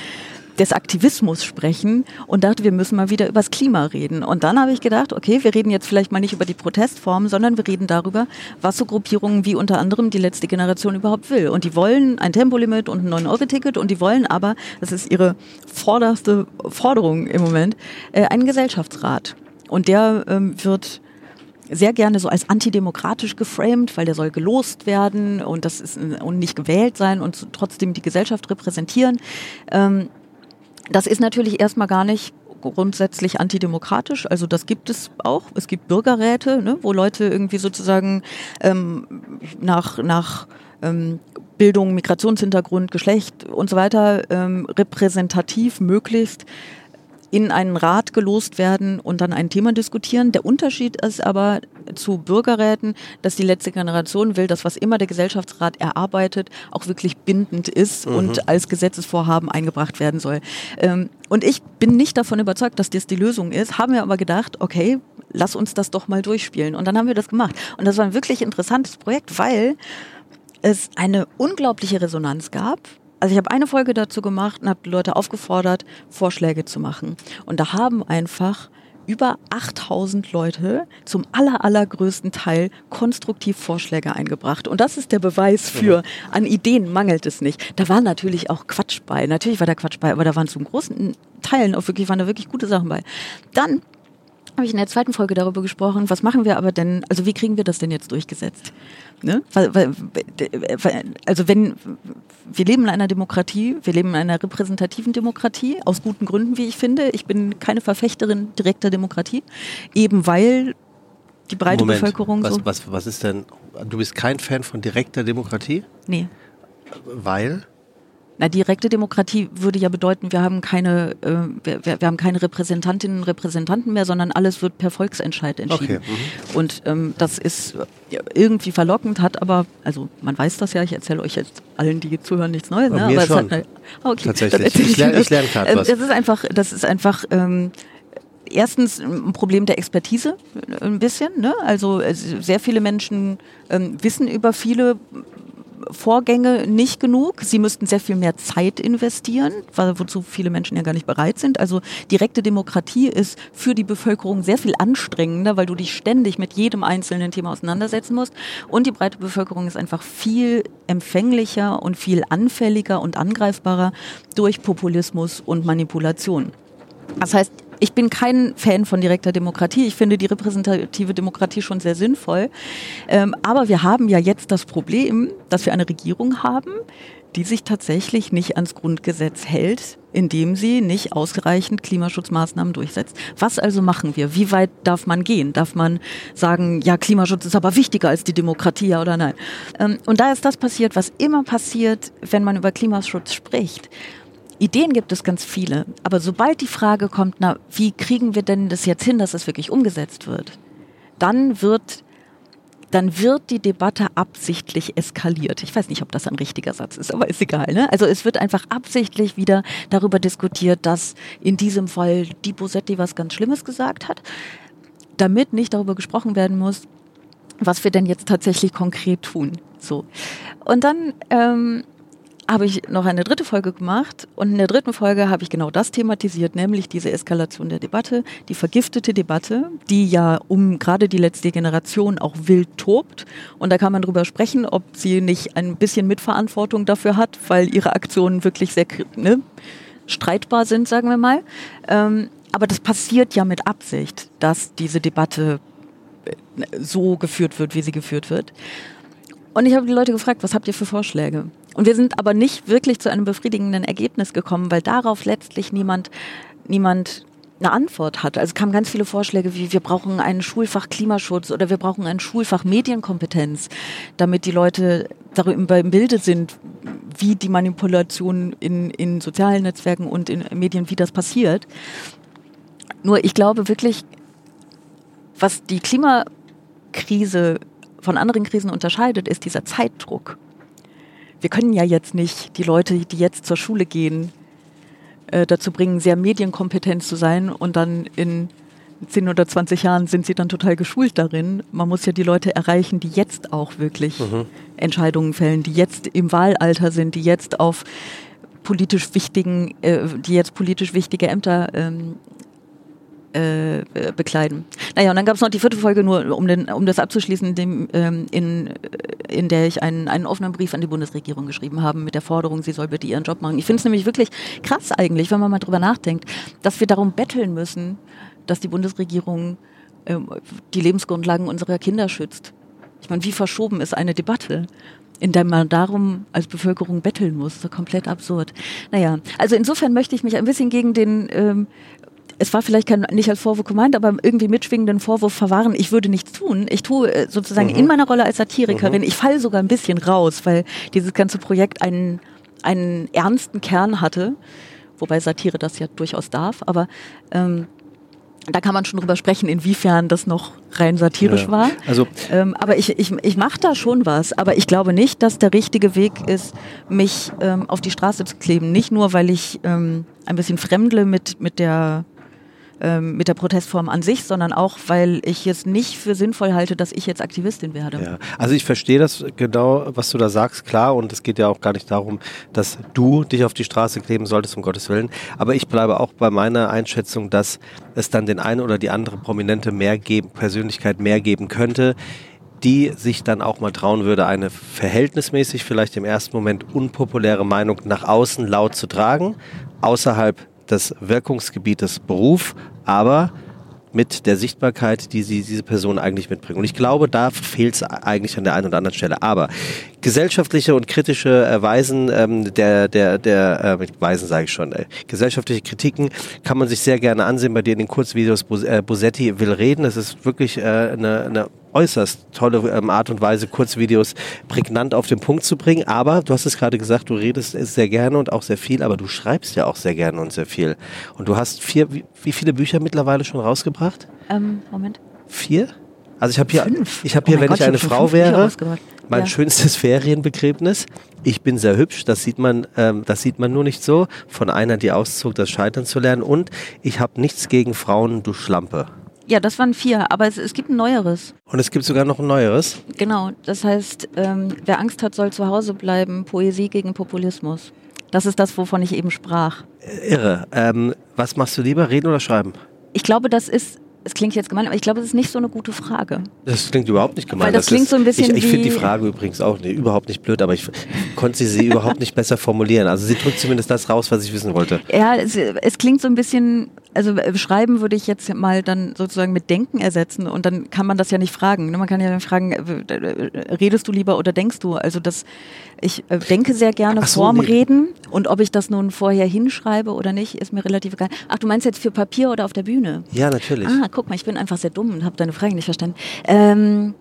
des Aktivismus sprechen und dachte, wir müssen mal wieder übers Klima reden. Und dann habe ich gedacht, okay, wir reden jetzt vielleicht mal nicht über die Protestform, sondern wir reden darüber, was so Gruppierungen wie unter anderem die letzte Generation überhaupt will. Und die wollen ein Tempolimit und ein 9-Euro-Ticket und die wollen aber, das ist ihre vorderste Forderung im Moment, äh, einen Gesellschaftsrat. Und der ähm, wird sehr gerne so als antidemokratisch geframed, weil der soll gelost werden und das ist und nicht gewählt sein und trotzdem die Gesellschaft repräsentieren. Ähm, das ist natürlich erstmal gar nicht grundsätzlich antidemokratisch. Also das gibt es auch. Es gibt Bürgerräte, ne, wo Leute irgendwie sozusagen ähm, nach, nach ähm, Bildung, Migrationshintergrund, Geschlecht und so weiter ähm, repräsentativ möglichst in einen Rat gelost werden und dann ein Thema diskutieren. Der Unterschied ist aber zu Bürgerräten, dass die letzte Generation will, dass was immer der Gesellschaftsrat erarbeitet, auch wirklich bindend ist mhm. und als Gesetzesvorhaben eingebracht werden soll. Ähm, und ich bin nicht davon überzeugt, dass das die Lösung ist, haben wir aber gedacht, okay, lass uns das doch mal durchspielen. Und dann haben wir das gemacht. Und das war ein wirklich interessantes Projekt, weil es eine unglaubliche Resonanz gab also ich habe eine Folge dazu gemacht und habe die Leute aufgefordert, Vorschläge zu machen. Und da haben einfach über 8000 Leute zum aller, allergrößten Teil konstruktiv Vorschläge eingebracht. Und das ist der Beweis für, an Ideen mangelt es nicht. Da war natürlich auch Quatsch bei. Natürlich war da Quatsch bei, aber da waren zum großen Teilen auch wirklich, waren da wirklich gute Sachen bei. Dann habe ich in der zweiten Folge darüber gesprochen, was machen wir aber denn, also wie kriegen wir das denn jetzt durchgesetzt? Ne? Weil, weil, also wenn wir leben in einer Demokratie, wir leben in einer repräsentativen Demokratie, aus guten Gründen, wie ich finde. Ich bin keine Verfechterin direkter Demokratie, eben weil die breite Moment, Bevölkerung was, so. Was, was ist denn, du bist kein Fan von direkter Demokratie? Nee. Weil? Na, direkte Demokratie würde ja bedeuten, wir haben keine, äh, wir, wir, haben keine Repräsentantinnen und Repräsentanten mehr, sondern alles wird per Volksentscheid entschieden. Okay. Mhm. Und ähm, das ist irgendwie verlockend, hat aber, also man weiß das ja, ich erzähle euch jetzt allen, die zuhören, nichts Neues. Ne? aber schon. es hat eine, okay, Tatsächlich. Ich, lerne, ich lerne gerade was. Das ist einfach, das ist einfach ähm, erstens ein Problem der Expertise, ein bisschen. Ne? Also sehr viele Menschen ähm, wissen über viele Vorgänge nicht genug. Sie müssten sehr viel mehr Zeit investieren, wozu viele Menschen ja gar nicht bereit sind. Also direkte Demokratie ist für die Bevölkerung sehr viel anstrengender, weil du dich ständig mit jedem einzelnen Thema auseinandersetzen musst. Und die breite Bevölkerung ist einfach viel empfänglicher und viel anfälliger und angreifbarer durch Populismus und Manipulation. Das heißt, ich bin kein Fan von direkter Demokratie. Ich finde die repräsentative Demokratie schon sehr sinnvoll. Ähm, aber wir haben ja jetzt das Problem, dass wir eine Regierung haben, die sich tatsächlich nicht ans Grundgesetz hält, indem sie nicht ausreichend Klimaschutzmaßnahmen durchsetzt. Was also machen wir? Wie weit darf man gehen? Darf man sagen, ja, Klimaschutz ist aber wichtiger als die Demokratie, ja oder nein? Ähm, und da ist das passiert, was immer passiert, wenn man über Klimaschutz spricht. Ideen gibt es ganz viele, aber sobald die Frage kommt, na, wie kriegen wir denn das jetzt hin, dass es wirklich umgesetzt wird, dann wird dann wird die Debatte absichtlich eskaliert. Ich weiß nicht, ob das ein richtiger Satz ist, aber ist egal. Ne? Also es wird einfach absichtlich wieder darüber diskutiert, dass in diesem Fall die Bosetti was ganz Schlimmes gesagt hat, damit nicht darüber gesprochen werden muss, was wir denn jetzt tatsächlich konkret tun. So. Und dann ähm, habe ich noch eine dritte Folge gemacht und in der dritten Folge habe ich genau das thematisiert, nämlich diese Eskalation der Debatte, die vergiftete Debatte, die ja um gerade die letzte Generation auch wild tobt. Und da kann man drüber sprechen, ob sie nicht ein bisschen Mitverantwortung dafür hat, weil ihre Aktionen wirklich sehr ne, streitbar sind, sagen wir mal. Ähm, aber das passiert ja mit Absicht, dass diese Debatte äh, so geführt wird, wie sie geführt wird. Und ich habe die Leute gefragt, was habt ihr für Vorschläge? Und wir sind aber nicht wirklich zu einem befriedigenden Ergebnis gekommen, weil darauf letztlich niemand, niemand eine Antwort hat. Also kamen ganz viele Vorschläge wie wir brauchen ein Schulfach Klimaschutz oder wir brauchen ein Schulfach Medienkompetenz, damit die Leute darüber im Bilde sind, wie die Manipulation in, in sozialen Netzwerken und in Medien, wie das passiert. Nur ich glaube wirklich, was die Klimakrise von anderen Krisen unterscheidet, ist dieser Zeitdruck wir können ja jetzt nicht die Leute, die jetzt zur Schule gehen, äh, dazu bringen, sehr medienkompetent zu sein und dann in 10 oder 20 Jahren sind sie dann total geschult darin. Man muss ja die Leute erreichen, die jetzt auch wirklich mhm. Entscheidungen fällen, die jetzt im Wahlalter sind, die jetzt auf politisch wichtigen, äh, die jetzt politisch wichtige Ämter ähm, äh, bekleiden. Naja, und dann gab es noch die vierte Folge, nur um, den, um das abzuschließen, dem, ähm, in, in der ich einen, einen offenen Brief an die Bundesregierung geschrieben habe mit der Forderung, sie soll bitte ihren Job machen. Ich finde es nämlich wirklich krass eigentlich, wenn man mal drüber nachdenkt, dass wir darum betteln müssen, dass die Bundesregierung ähm, die Lebensgrundlagen unserer Kinder schützt. Ich meine, wie verschoben ist eine Debatte? in der man darum als Bevölkerung betteln muss. So komplett absurd. Naja, also insofern möchte ich mich ein bisschen gegen den ähm, es war vielleicht kein, nicht als Vorwurf gemeint, aber irgendwie mitschwingenden Vorwurf verwahren, ich würde nichts tun. Ich tue äh, sozusagen mhm. in meiner Rolle als Satirikerin, mhm. ich falle sogar ein bisschen raus, weil dieses ganze Projekt einen, einen ernsten Kern hatte, wobei Satire das ja durchaus darf, aber ähm, da kann man schon drüber sprechen, inwiefern das noch rein satirisch ja. war. Also ähm, aber ich, ich, ich mache da schon was. Aber ich glaube nicht, dass der richtige Weg ist, mich ähm, auf die Straße zu kleben. Nicht nur, weil ich ähm, ein bisschen fremdle mit, mit der ähm, mit der Protestform an sich, sondern auch, weil ich es nicht für sinnvoll halte, dass ich jetzt Aktivistin werde. Ja, also ich verstehe das genau, was du da sagst, klar, und es geht ja auch gar nicht darum, dass du dich auf die Straße kleben solltest, um Gottes Willen. Aber ich bleibe auch bei meiner Einschätzung, dass es dann den einen oder die andere Prominente mehr geben, Persönlichkeit mehr geben könnte, die sich dann auch mal trauen würde, eine verhältnismäßig vielleicht im ersten Moment unpopuläre Meinung nach außen laut zu tragen, außerhalb des Wirkungsgebietes Beruf, aber mit der Sichtbarkeit, die sie, diese Person eigentlich mitbringen. Und ich glaube, da fehlt es eigentlich an der einen oder anderen Stelle. Aber gesellschaftliche und kritische äh, Weisen ähm, der, der, der äh, Weisen sage ich schon, äh, gesellschaftliche Kritiken kann man sich sehr gerne ansehen bei dir in den Kurzvideos. Bos äh, Bosetti will reden. Es ist wirklich äh, eine, eine äußerst tolle ähm, Art und Weise, Kurzvideos prägnant auf den Punkt zu bringen. Aber du hast es gerade gesagt, du redest sehr gerne und auch sehr viel, aber du schreibst ja auch sehr gerne und sehr viel. Und du hast vier, wie, wie viele Bücher mittlerweile schon rausgebracht? Ähm, Moment. Vier? Also ich habe hier, fünf. ich habe hier, oh wenn Gott, ich eine Frau wäre, mein ja. schönstes Ferienbegräbnis. Ich bin sehr hübsch, das sieht man, ähm, das sieht man nur nicht so. Von einer, die auszog, das Scheitern zu lernen. Und ich habe nichts gegen Frauen, du Schlampe. Ja, das waren vier, aber es, es gibt ein neueres. Und es gibt sogar noch ein neueres? Genau, das heißt, ähm, wer Angst hat, soll zu Hause bleiben. Poesie gegen Populismus. Das ist das, wovon ich eben sprach. Irre. Ähm, was machst du lieber, reden oder schreiben? Ich glaube, das ist es klingt jetzt gemein, aber ich glaube, das ist nicht so eine gute Frage. Das klingt überhaupt nicht gemein. Weil das, das klingt ist, so ein bisschen Ich, ich finde die Frage übrigens auch nee, überhaupt nicht blöd, aber ich konnte sie, sie überhaupt nicht besser formulieren. Also sie drückt zumindest das raus, was ich wissen wollte. Ja, es, es klingt so ein bisschen, also äh, schreiben würde ich jetzt mal dann sozusagen mit Denken ersetzen und dann kann man das ja nicht fragen. Ne? Man kann ja dann fragen, äh, äh, redest du lieber oder denkst du? Also das, ich denke sehr gerne so, vorm nee. Reden und ob ich das nun vorher hinschreibe oder nicht, ist mir relativ egal. Ach, du meinst jetzt für Papier oder auf der Bühne? Ja, natürlich. Ah, guck mal, ich bin einfach sehr dumm und habe deine Frage nicht verstanden. Ähm,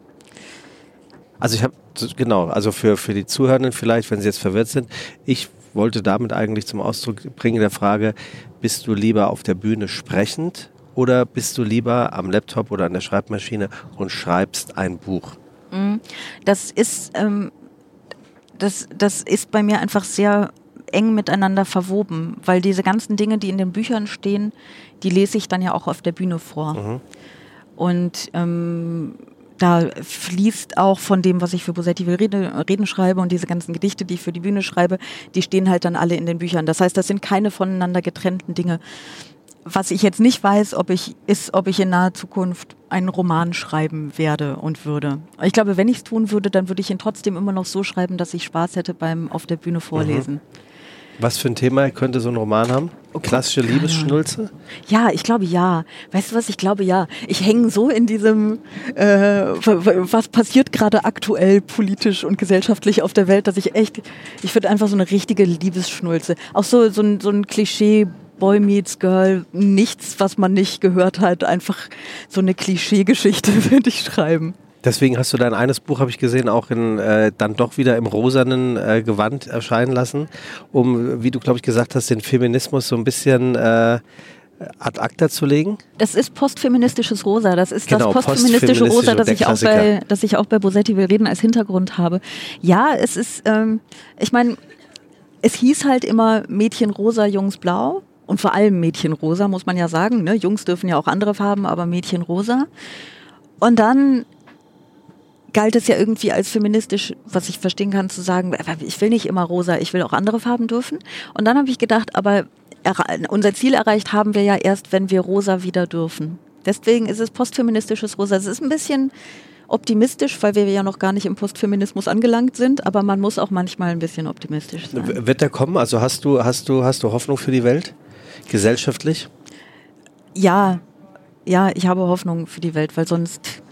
also ich habe, genau, also für, für die Zuhörenden vielleicht, wenn sie jetzt verwirrt sind, ich wollte damit eigentlich zum Ausdruck bringen der Frage, bist du lieber auf der Bühne sprechend oder bist du lieber am Laptop oder an der Schreibmaschine und schreibst ein Buch? Mhm. Das ist, ähm, das, das ist bei mir einfach sehr eng miteinander verwoben, weil diese ganzen Dinge, die in den Büchern stehen, die lese ich dann ja auch auf der Bühne vor. Mhm. Und ähm, da fließt auch von dem, was ich für Bosetti will Rede, Reden schreibe und diese ganzen Gedichte, die ich für die Bühne schreibe, die stehen halt dann alle in den Büchern. Das heißt, das sind keine voneinander getrennten Dinge. Was ich jetzt nicht weiß, ob ich, ist, ob ich in naher Zukunft einen Roman schreiben werde und würde. Ich glaube, wenn ich es tun würde, dann würde ich ihn trotzdem immer noch so schreiben, dass ich Spaß hätte beim auf der Bühne vorlesen. Mhm. Was für ein Thema könnte so ein Roman haben? Klassische Liebesschnulze? Ja, ich glaube ja. Weißt du was? Ich glaube ja. Ich hänge so in diesem, äh, was passiert gerade aktuell politisch und gesellschaftlich auf der Welt, dass ich echt, ich würde einfach so eine richtige Liebesschnulze. Auch so, so ein, so ein Klischee. Boy meets Girl, nichts, was man nicht gehört hat, einfach so eine Klischeegeschichte würde ich schreiben. Deswegen hast du dein eines Buch, habe ich gesehen, auch in, äh, dann doch wieder im rosanen äh, Gewand erscheinen lassen, um, wie du, glaube ich, gesagt hast, den Feminismus so ein bisschen äh, ad acta zu legen? Das ist postfeministisches Rosa. Das ist genau, das postfeministische Rosa, das ich, auch bei, das ich auch bei Bosetti will reden als Hintergrund habe. Ja, es ist, ähm, ich meine, es hieß halt immer Mädchen rosa, Jungs blau. Und vor allem Mädchen rosa, muss man ja sagen. Ne? Jungs dürfen ja auch andere Farben, aber Mädchen rosa. Und dann galt es ja irgendwie als feministisch, was ich verstehen kann, zu sagen, ich will nicht immer rosa, ich will auch andere Farben dürfen. Und dann habe ich gedacht, aber unser Ziel erreicht haben wir ja erst, wenn wir rosa wieder dürfen. Deswegen ist es postfeministisches Rosa. Es ist ein bisschen optimistisch, weil wir ja noch gar nicht im Postfeminismus angelangt sind, aber man muss auch manchmal ein bisschen optimistisch sein. Wird der kommen? Also hast du, hast du, hast du Hoffnung für die Welt? Gesellschaftlich? Ja, ja, ich habe Hoffnung für die Welt, weil sonst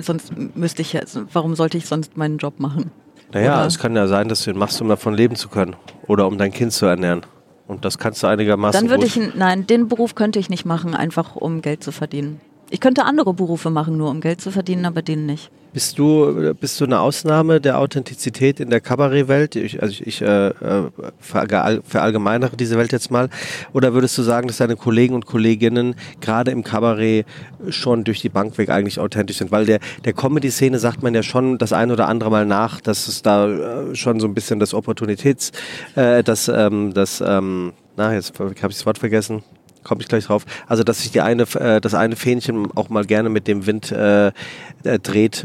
sonst müsste ich ja, warum sollte ich sonst meinen Job machen? Naja, Oder? es kann ja sein, dass du ihn machst, um davon leben zu können. Oder um dein Kind zu ernähren. Und das kannst du einigermaßen. Dann würde ich, nein, den Beruf könnte ich nicht machen, einfach um Geld zu verdienen. Ich könnte andere Berufe machen, nur um Geld zu verdienen, aber den nicht. Bist du, bist du eine Ausnahme der Authentizität in der Kabarettwelt? Ich, also ich, ich äh, äh verallgemeinere diese Welt jetzt mal. Oder würdest du sagen, dass deine Kollegen und Kolleginnen gerade im Kabarett schon durch die Bank weg eigentlich authentisch sind? Weil der, der Comedy-Szene sagt man ja schon das ein oder andere Mal nach, dass es da äh, schon so ein bisschen das Opportunitäts, äh, das, ähm, das, ähm, na, jetzt habe ich das Wort vergessen komme ich gleich drauf. Also dass sich die eine, äh, das eine Fähnchen auch mal gerne mit dem Wind äh, äh, dreht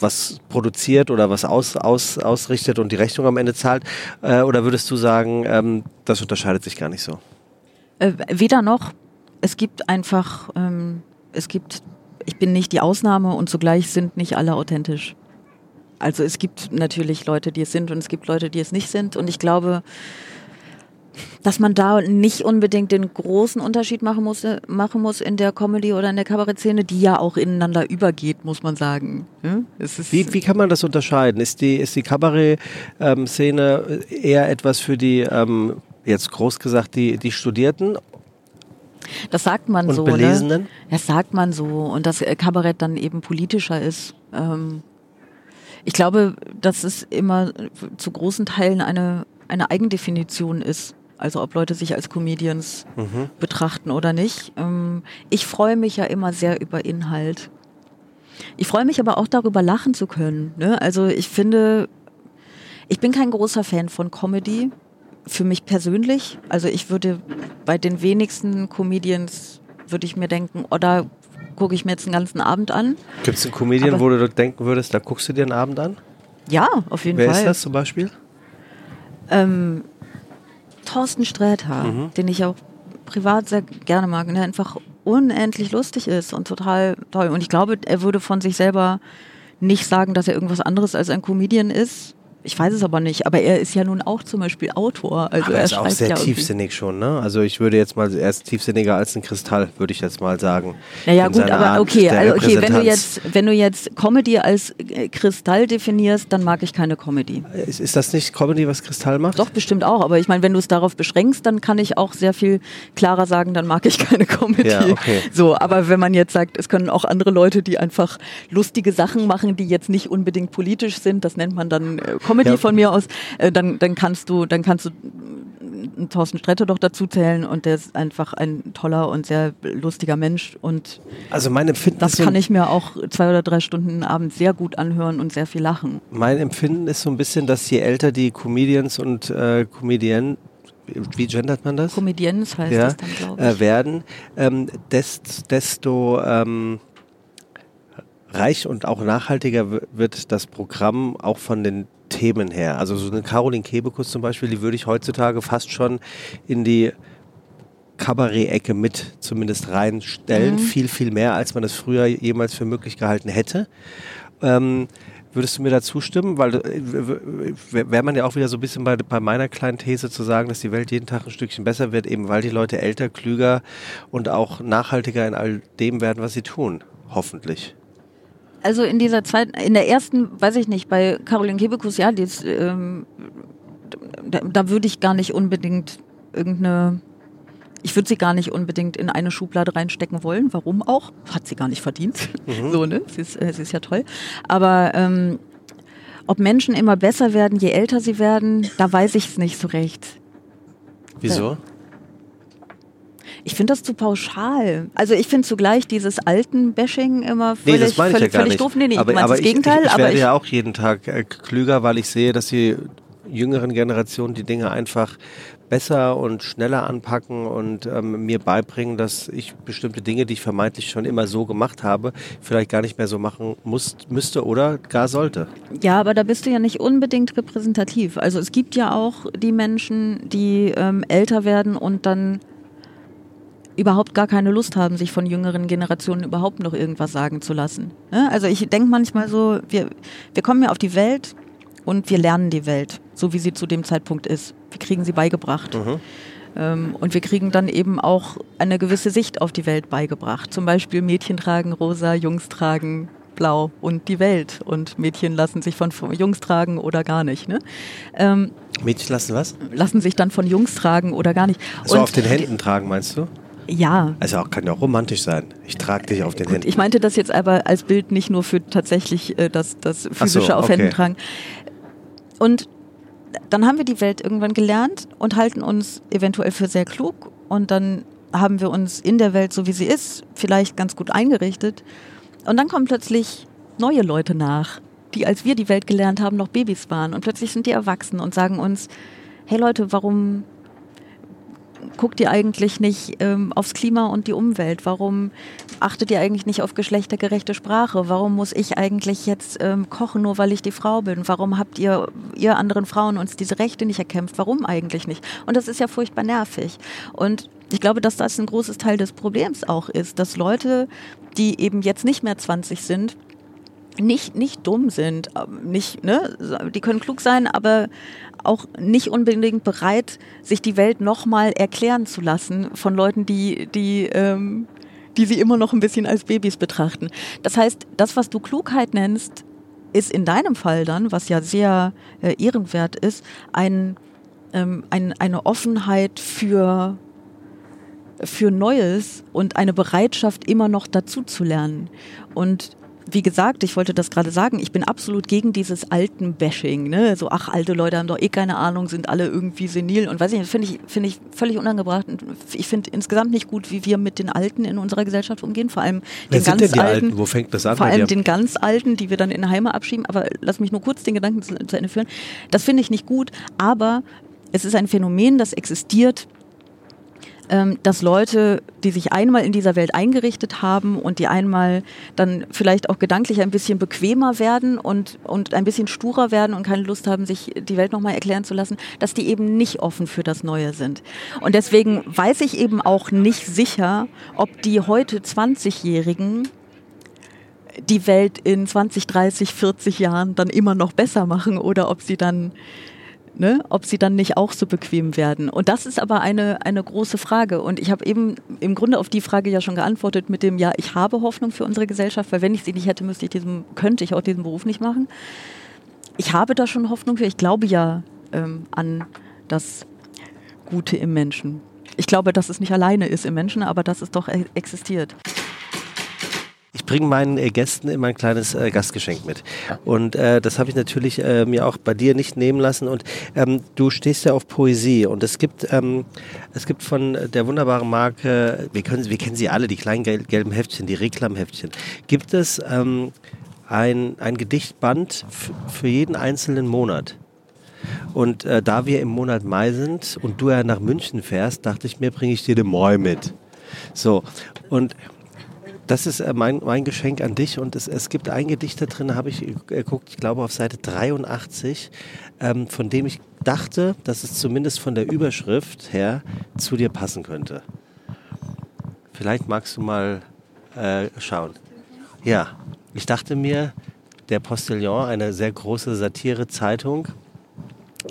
was produziert oder was aus, aus, ausrichtet und die Rechnung am Ende zahlt? Äh, oder würdest du sagen, ähm, das unterscheidet sich gar nicht so? Äh, weder noch. Es gibt einfach, ähm, es gibt, ich bin nicht die Ausnahme und zugleich sind nicht alle authentisch. Also es gibt natürlich Leute, die es sind und es gibt Leute, die es nicht sind. Und ich glaube, dass man da nicht unbedingt den großen Unterschied machen muss, machen muss in der Comedy oder in der Kabarettszene, die ja auch ineinander übergeht, muss man sagen. Hm? Wie, wie kann man das unterscheiden? Ist die, ist die Kabarett-Szene eher etwas für die, ähm, jetzt groß gesagt, die, die Studierten das sagt man und so. Ne? Belesenen? Ne? Das sagt man so. Und dass Kabarett dann eben politischer ist. Ähm, ich glaube, dass es immer zu großen Teilen eine, eine Eigendefinition ist. Also ob Leute sich als Comedians mhm. betrachten oder nicht. Ähm, ich freue mich ja immer sehr über Inhalt. Ich freue mich aber auch darüber, lachen zu können. Ne? Also ich finde, ich bin kein großer Fan von Comedy. Für mich persönlich. Also ich würde bei den wenigsten Comedians würde ich mir denken, oder gucke ich mir jetzt den ganzen Abend an. Gibt es einen Comedian, Aber wo du denken würdest, da guckst du dir einen Abend an? Ja, auf jeden Wer Fall. Wer ist das zum Beispiel? Ähm, Thorsten Sträter, mhm. den ich auch privat sehr gerne mag und der einfach unendlich lustig ist und total toll. Und ich glaube, er würde von sich selber nicht sagen, dass er irgendwas anderes als ein Comedian ist. Ich weiß es aber nicht, aber er ist ja nun auch zum Beispiel Autor. Also aber er ist auch sehr ja tiefsinnig schon, ne? Also ich würde jetzt mal, er ist tiefsinniger als ein Kristall, würde ich jetzt mal sagen. Naja gut, aber okay, also okay, wenn du jetzt, wenn du jetzt Comedy als äh, Kristall definierst, dann mag ich keine Comedy. Ist, ist das nicht Comedy, was Kristall macht? Doch, bestimmt auch, aber ich meine, wenn du es darauf beschränkst, dann kann ich auch sehr viel klarer sagen, dann mag ich keine Comedy. Ja, okay. So, aber wenn man jetzt sagt, es können auch andere Leute, die einfach lustige Sachen machen, die jetzt nicht unbedingt politisch sind, das nennt man dann äh, Comedy Comedy ja. von mir aus, äh, dann, dann kannst du, dann kannst du Thorsten Sträter doch dazu zählen und der ist einfach ein toller und sehr lustiger Mensch und also mein Empfinden das kann ich mir auch zwei oder drei Stunden abends sehr gut anhören und sehr viel lachen. Mein Empfinden ist so ein bisschen, dass je älter die Comedians und äh, Comedian wie gendert man das? Comedians heißt ja, das dann, glaube ich. Äh, werden, ähm, dest, desto ähm, reich und auch nachhaltiger wird das Programm auch von den Themen her. Also so eine Caroline Kebekus zum Beispiel, die würde ich heutzutage fast schon in die Kabarett-Ecke mit zumindest reinstellen. Mhm. Viel, viel mehr, als man es früher jemals für möglich gehalten hätte. Ähm, würdest du mir da zustimmen? Weil äh, wäre man ja auch wieder so ein bisschen bei, bei meiner kleinen These zu sagen, dass die Welt jeden Tag ein Stückchen besser wird, eben weil die Leute älter, klüger und auch nachhaltiger in all dem werden, was sie tun. Hoffentlich. Also in dieser Zeit, in der ersten, weiß ich nicht, bei Caroline Kebekus, ja, die ist, ähm, da, da würde ich gar nicht unbedingt irgendeine ich würde sie gar nicht unbedingt in eine Schublade reinstecken wollen. Warum auch? Hat sie gar nicht verdient. Mhm. So, ne? Sie ist, äh, sie ist ja toll. Aber ähm, ob Menschen immer besser werden, je älter sie werden, da weiß ich es nicht so recht. Wieso? Ich finde das zu pauschal. Also ich finde zugleich dieses alten Bashing immer völlig, nee, das völlig, ja völlig doof. Nee, nee, aber, aber das ich, Gegenteil. Ich, ich, ich werde ja auch jeden Tag äh, klüger, weil ich sehe, dass die jüngeren Generationen die Dinge einfach besser und schneller anpacken und ähm, mir beibringen, dass ich bestimmte Dinge, die ich vermeintlich schon immer so gemacht habe, vielleicht gar nicht mehr so machen muss, müsste oder gar sollte. Ja, aber da bist du ja nicht unbedingt repräsentativ. Also es gibt ja auch die Menschen, die ähm, älter werden und dann überhaupt gar keine Lust haben, sich von jüngeren Generationen überhaupt noch irgendwas sagen zu lassen. Also ich denke manchmal so, wir, wir kommen ja auf die Welt und wir lernen die Welt, so wie sie zu dem Zeitpunkt ist. Wir kriegen sie beigebracht. Mhm. Ähm, und wir kriegen dann eben auch eine gewisse Sicht auf die Welt beigebracht. Zum Beispiel Mädchen tragen rosa, Jungs tragen blau und die Welt. Und Mädchen lassen sich von Jungs tragen oder gar nicht. Ne? Ähm, Mädchen lassen was? Lassen sich dann von Jungs tragen oder gar nicht. Also und auf den Händen tragen, meinst du? Ja. Also auch, kann ja auch romantisch sein. Ich trage dich auf den Händen. Ich meinte das jetzt aber als Bild nicht nur für tatsächlich äh, das, das physische so, auf okay. Händen tragen. Und dann haben wir die Welt irgendwann gelernt und halten uns eventuell für sehr klug und dann haben wir uns in der Welt, so wie sie ist, vielleicht ganz gut eingerichtet. Und dann kommen plötzlich neue Leute nach, die, als wir die Welt gelernt haben, noch Babys waren. Und plötzlich sind die erwachsen und sagen uns, hey Leute, warum guckt ihr eigentlich nicht ähm, aufs Klima und die Umwelt? Warum achtet ihr eigentlich nicht auf geschlechtergerechte Sprache? Warum muss ich eigentlich jetzt ähm, kochen, nur weil ich die Frau bin? Warum habt ihr, ihr anderen Frauen uns diese Rechte nicht erkämpft? Warum eigentlich nicht? Und das ist ja furchtbar nervig. Und ich glaube, dass das ein großes Teil des Problems auch ist, dass Leute, die eben jetzt nicht mehr 20 sind, nicht, nicht dumm sind, ähm, nicht, ne, die können klug sein, aber auch nicht unbedingt bereit, sich die Welt nochmal erklären zu lassen von Leuten, die, die, ähm, die sie immer noch ein bisschen als Babys betrachten. Das heißt, das, was du Klugheit nennst, ist in deinem Fall dann, was ja sehr äh, ehrenwert ist, ein, ähm, ein, eine Offenheit für für Neues und eine Bereitschaft, immer noch dazu zu lernen. Und wie gesagt, ich wollte das gerade sagen, ich bin absolut gegen dieses alten Bashing, ne? So, ach, alte Leute haben doch eh keine Ahnung, sind alle irgendwie senil und weiß ich nicht, finde ich, finde ich völlig unangebracht. Ich finde insgesamt nicht gut, wie wir mit den Alten in unserer Gesellschaft umgehen, vor allem Wer den ganz Alten. Alten. Wo fängt das an? Vor allem den ganz Alten, die wir dann in Heime abschieben, aber lass mich nur kurz den Gedanken zu, zu Ende führen. Das finde ich nicht gut, aber es ist ein Phänomen, das existiert, dass Leute, die sich einmal in dieser Welt eingerichtet haben und die einmal dann vielleicht auch gedanklich ein bisschen bequemer werden und, und ein bisschen sturer werden und keine Lust haben, sich die Welt nochmal erklären zu lassen, dass die eben nicht offen für das Neue sind. Und deswegen weiß ich eben auch nicht sicher, ob die heute 20-Jährigen die Welt in 20, 30, 40 Jahren dann immer noch besser machen oder ob sie dann ne, ob sie dann nicht auch so bequem werden. Und das ist aber eine, eine große Frage. Und ich habe eben im Grunde auf die Frage ja schon geantwortet mit dem, ja, ich habe Hoffnung für unsere Gesellschaft, weil wenn ich sie nicht hätte, müsste ich diesen, könnte ich auch diesen Beruf nicht machen. Ich habe da schon Hoffnung für. Ich glaube ja ähm, an das Gute im Menschen. Ich glaube, dass es nicht alleine ist im Menschen, aber dass es doch e-, existiert. Ich bringe meinen äh, Gästen immer ein kleines äh, Gastgeschenk mit. Und äh, das habe ich natürlich äh, mir auch bei dir nicht nehmen lassen. Und ähm, du stehst ja auf Poesie. Und es gibt, ähm, es gibt von der wunderbaren Marke, wir, können, wir kennen sie alle, die kleinen gel gelben Heftchen, die Reklamheftchen. Gibt es ähm, ein, ein Gedichtband für jeden einzelnen Monat? Und äh, da wir im Monat Mai sind und du ja nach München fährst, dachte ich mir, bringe ich dir den Mai mit. So, und das ist äh, mein, mein Geschenk an dich und es, es gibt ein Gedicht da drin, habe ich geguckt, ich glaube auf Seite 83, ähm, von dem ich dachte, dass es zumindest von der Überschrift her zu dir passen könnte. Vielleicht magst du mal äh, schauen. Ja, ich dachte mir, der Postillon, eine sehr große Satire-Zeitung,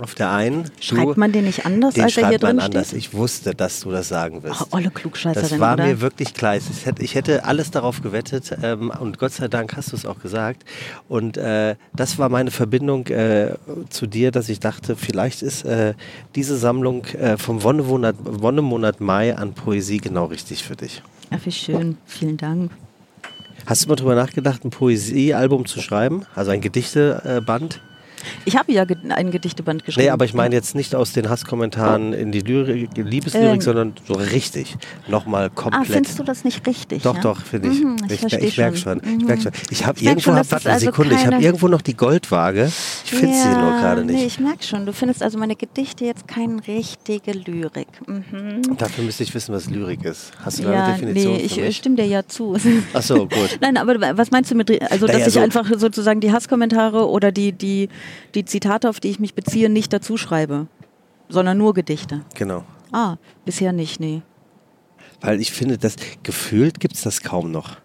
auf der einen. Schreibt man den nicht anders, den als er hier drin anders. steht? Ich wusste, dass du das sagen wirst. Oh, olle Klugscheißerin, Das war oder? mir wirklich klar. Ich hätte, alles darauf gewettet ähm, und Gott sei Dank hast du es auch gesagt. Und äh, das war meine Verbindung äh, zu dir, dass ich dachte, vielleicht ist äh, diese Sammlung äh, vom Wonnemonat, Wonnemonat Mai an Poesie genau richtig für dich. Ach, wie schön. Vielen Dank. Hast du mal drüber nachgedacht, ein Poesiealbum zu schreiben? Also ein Gedichteband? Ich habe ja ein Gedichteband geschrieben. Nee, aber ich meine jetzt nicht aus den Hasskommentaren in die Lyrik, Liebeslyrik, Ähm. sondern so richtig. Nochmal Ah, komplett. findest du das nicht richtig? Doch, ja? doch, finde ich. Mhm, ich ich ich merke schon. Ich merk schon. Ich habe Ich irgendwo, schon, hab, warte also Sekunde, ich habe irgendwo noch die Goldwaage. Ich finde sie ja, nur gerade Nee, nicht. ich merke schon. Du findest also meine Gedichte jetzt keine richtige Lyrik. Mhm. Dafür müsste ich wissen, was Lyrik ist. Hast du da Ja, eine Definition nee, ich mich? stimme dir ja zu. Ach so, gut. Nein, aber was meinst du mit, also dass Naja, ich so- einfach sozusagen die Hasskommentare oder die, die, die Zitate, auf die ich mich beziehe, nicht dazu schreibe, sondern nur Gedichte? Genau. Ah, bisher nicht, nee. Weil ich finde, das gefühlt gibt es das kaum noch.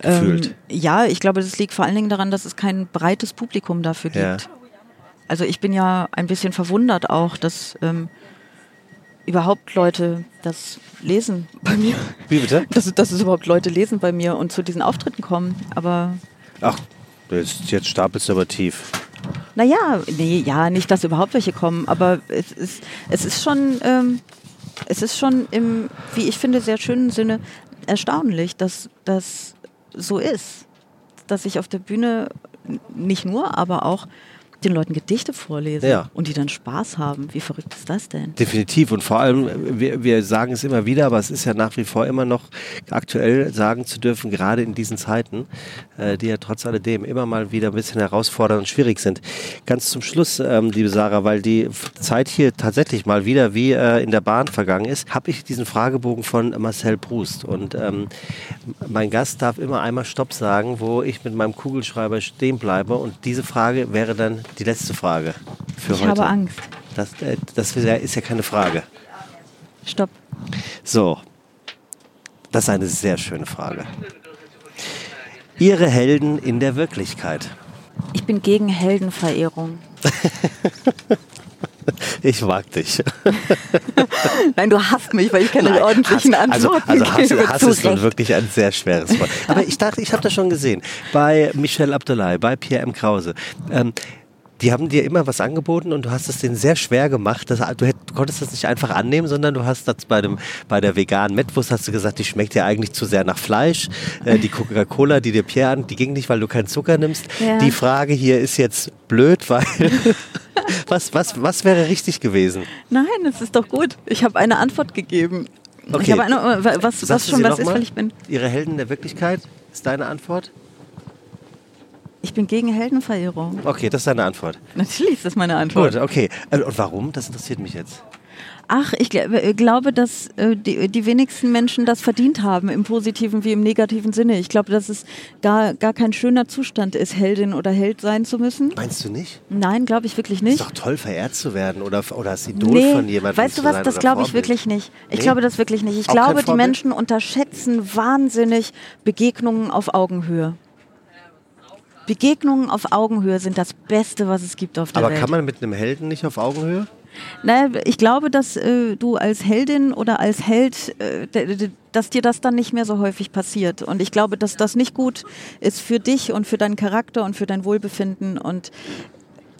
Gefühlt. Ähm, ja, ich glaube, das liegt vor allen Dingen daran, dass es kein breites Publikum dafür gibt. Ja. Also ich bin ja ein bisschen verwundert auch, dass ähm, überhaupt Leute das lesen bei mir. Wie bitte? Dass, dass es überhaupt Leute lesen bei mir und zu diesen Auftritten kommen. Aber Ach, jetzt, jetzt stapelst du aber tief. naja, nee, ja, nicht, dass überhaupt welche kommen, aber es ist, es ist schon, ähm, es ist schon im, wie ich finde, sehr schönen Sinne erstaunlich, dass das so ist. Dass ich auf der Bühne nicht nur, aber auch den Leuten Gedichte vorlese Ja. und die dann Spaß haben. Wie verrückt ist das denn? Definitiv und vor allem, wir, wir sagen es immer wieder, aber es ist ja nach wie vor immer noch aktuell sagen zu dürfen, gerade in diesen Zeiten, äh, die ja trotz alledem immer mal wieder ein bisschen herausfordernd und schwierig sind. Ganz zum Schluss, ähm, liebe Sarah, weil die Zeit hier tatsächlich mal wieder wie äh, in der Bahn vergangen ist, habe ich diesen Fragebogen von Marcel Proust und ähm, mein Gast darf immer einmal Stopp sagen, wo ich mit meinem Kugelschreiber stehen bleibe und diese Frage wäre dann die letzte Frage für Ich heute. habe Angst. Das, äh, das ist ja- keine Frage. Stopp. So, das ist eine sehr schöne Frage. Ihre Helden in der Wirklichkeit. Ich bin gegen Heldenverehrung. Ich mag dich. Nein, du hasst mich, weil ich keine ordentlichen also, Antworten also Hass, gebe. Hass Zu ist nun wirklich ein sehr schweres Wort. Aber ich dachte, ich habe das schon gesehen. Bei Michel Abdullahi, bei Pierre M. Krause. Ähm, die haben dir immer was angeboten und du hast es denen sehr schwer gemacht. Das, du, hätt, du konntest das nicht einfach annehmen, sondern du hast das bei, dem, bei der veganen Mettwurst hast du gesagt, die schmeckt dir eigentlich zu sehr nach Fleisch. Äh, die Coca-Cola, die dir Pierre an, die ging nicht, weil du keinen Zucker nimmst. Ja. Die Frage hier ist jetzt blöd, weil was, was, was wäre richtig gewesen? Nein, es ist doch gut. Ich habe eine Antwort gegeben. Okay. Ich habe eine, was, was Sagst schon was ist, weil ich bin. Ihre Helden der Wirklichkeit ist deine Antwort? Ich bin gegen Heldenverehrung. Okay, das ist deine Antwort. Natürlich ist das meine Antwort. Gut, okay. Äh, Und warum? Das interessiert mich jetzt. Ach, ich äh, glaube, dass äh, die, die wenigsten Menschen das verdient haben, im positiven wie im negativen Sinne. Ich glaube, dass es gar, gar kein schöner Zustand ist, Heldin oder Held sein zu müssen. Meinst du nicht? Nein, glaube ich wirklich nicht. Ist doch toll, verehrt zu werden oder, oder als Idol nee, von jemandem Weißt du was, das glaube ich wirklich nicht. Ich nee? glaube das wirklich nicht. Ich Auch glaube, die Menschen unterschätzen wahnsinnig Begegnungen auf Augenhöhe. Begegnungen auf Augenhöhe sind das Beste, was es gibt auf der Aber Welt. Aber kann man mit einem Helden nicht auf Augenhöhe? Naja, ich glaube, dass äh, du als Heldin oder als Held, äh, dass dir das dann nicht mehr so häufig passiert. Und ich glaube, dass das nicht gut ist für dich und für deinen Charakter und für dein Wohlbefinden. Und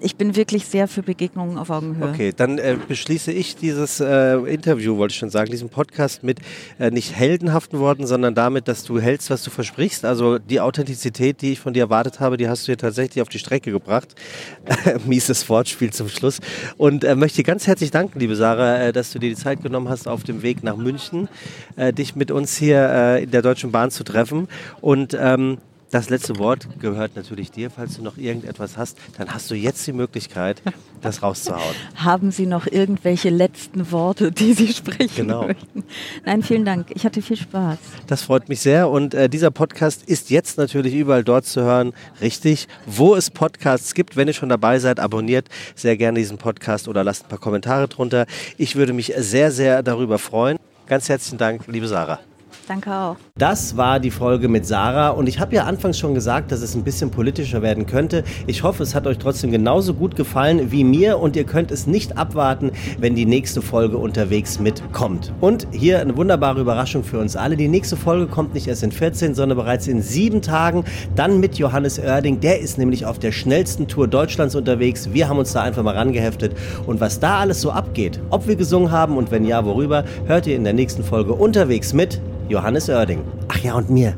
ich bin wirklich sehr für Begegnungen auf Augenhöhe. Okay, dann äh, beschließe ich dieses äh, Interview, wollte ich schon sagen, diesen Podcast mit äh, nicht heldenhaften Worten, sondern damit, dass du hältst, was du versprichst. Also die Authentizität, die ich von dir erwartet habe, die hast du hier tatsächlich auf die Strecke gebracht. Mieses Wortspiel zum Schluss. Und äh, möchte dir ganz herzlich danken, liebe Sarah, äh, dass du dir die Zeit genommen hast, auf dem Weg nach München, äh, dich mit uns hier in der Deutschen Bahn zu treffen. Und ähm, das letzte Wort gehört natürlich dir. Falls du noch irgendetwas hast, dann hast du jetzt die Möglichkeit, das rauszuhauen. Haben Sie noch irgendwelche letzten Worte, die Sie sprechen genau. möchten? Nein, vielen Dank. Ich hatte viel Spaß. Das freut mich sehr. Und äh, dieser Podcast ist jetzt natürlich überall dort zu hören. Richtig, wo es Podcasts gibt. Wenn ihr schon dabei seid, abonniert sehr gerne diesen Podcast oder lasst ein paar Kommentare drunter. Ich würde mich sehr, sehr darüber freuen. Ganz herzlichen Dank, liebe Sarah. Danke auch. Das war die Folge mit Sarah und ich habe ja anfangs schon gesagt, dass es ein bisschen politischer werden könnte. Ich hoffe, es hat euch trotzdem genauso gut gefallen wie mir und ihr könnt es nicht abwarten, wenn die nächste Folge unterwegs mitkommt. Und hier eine wunderbare Überraschung für uns alle. Die nächste Folge kommt nicht erst in 14, sondern bereits in sieben Tagen. Dann mit Johannes Oerding. Der ist nämlich auf der schnellsten Tour Deutschlands unterwegs. Wir haben uns da einfach mal rangeheftet. Und was da alles so abgeht, ob wir gesungen haben und wenn ja, worüber, hört ihr in der nächsten Folge unterwegs mit Johannes Oerding. Ach ja, und mir.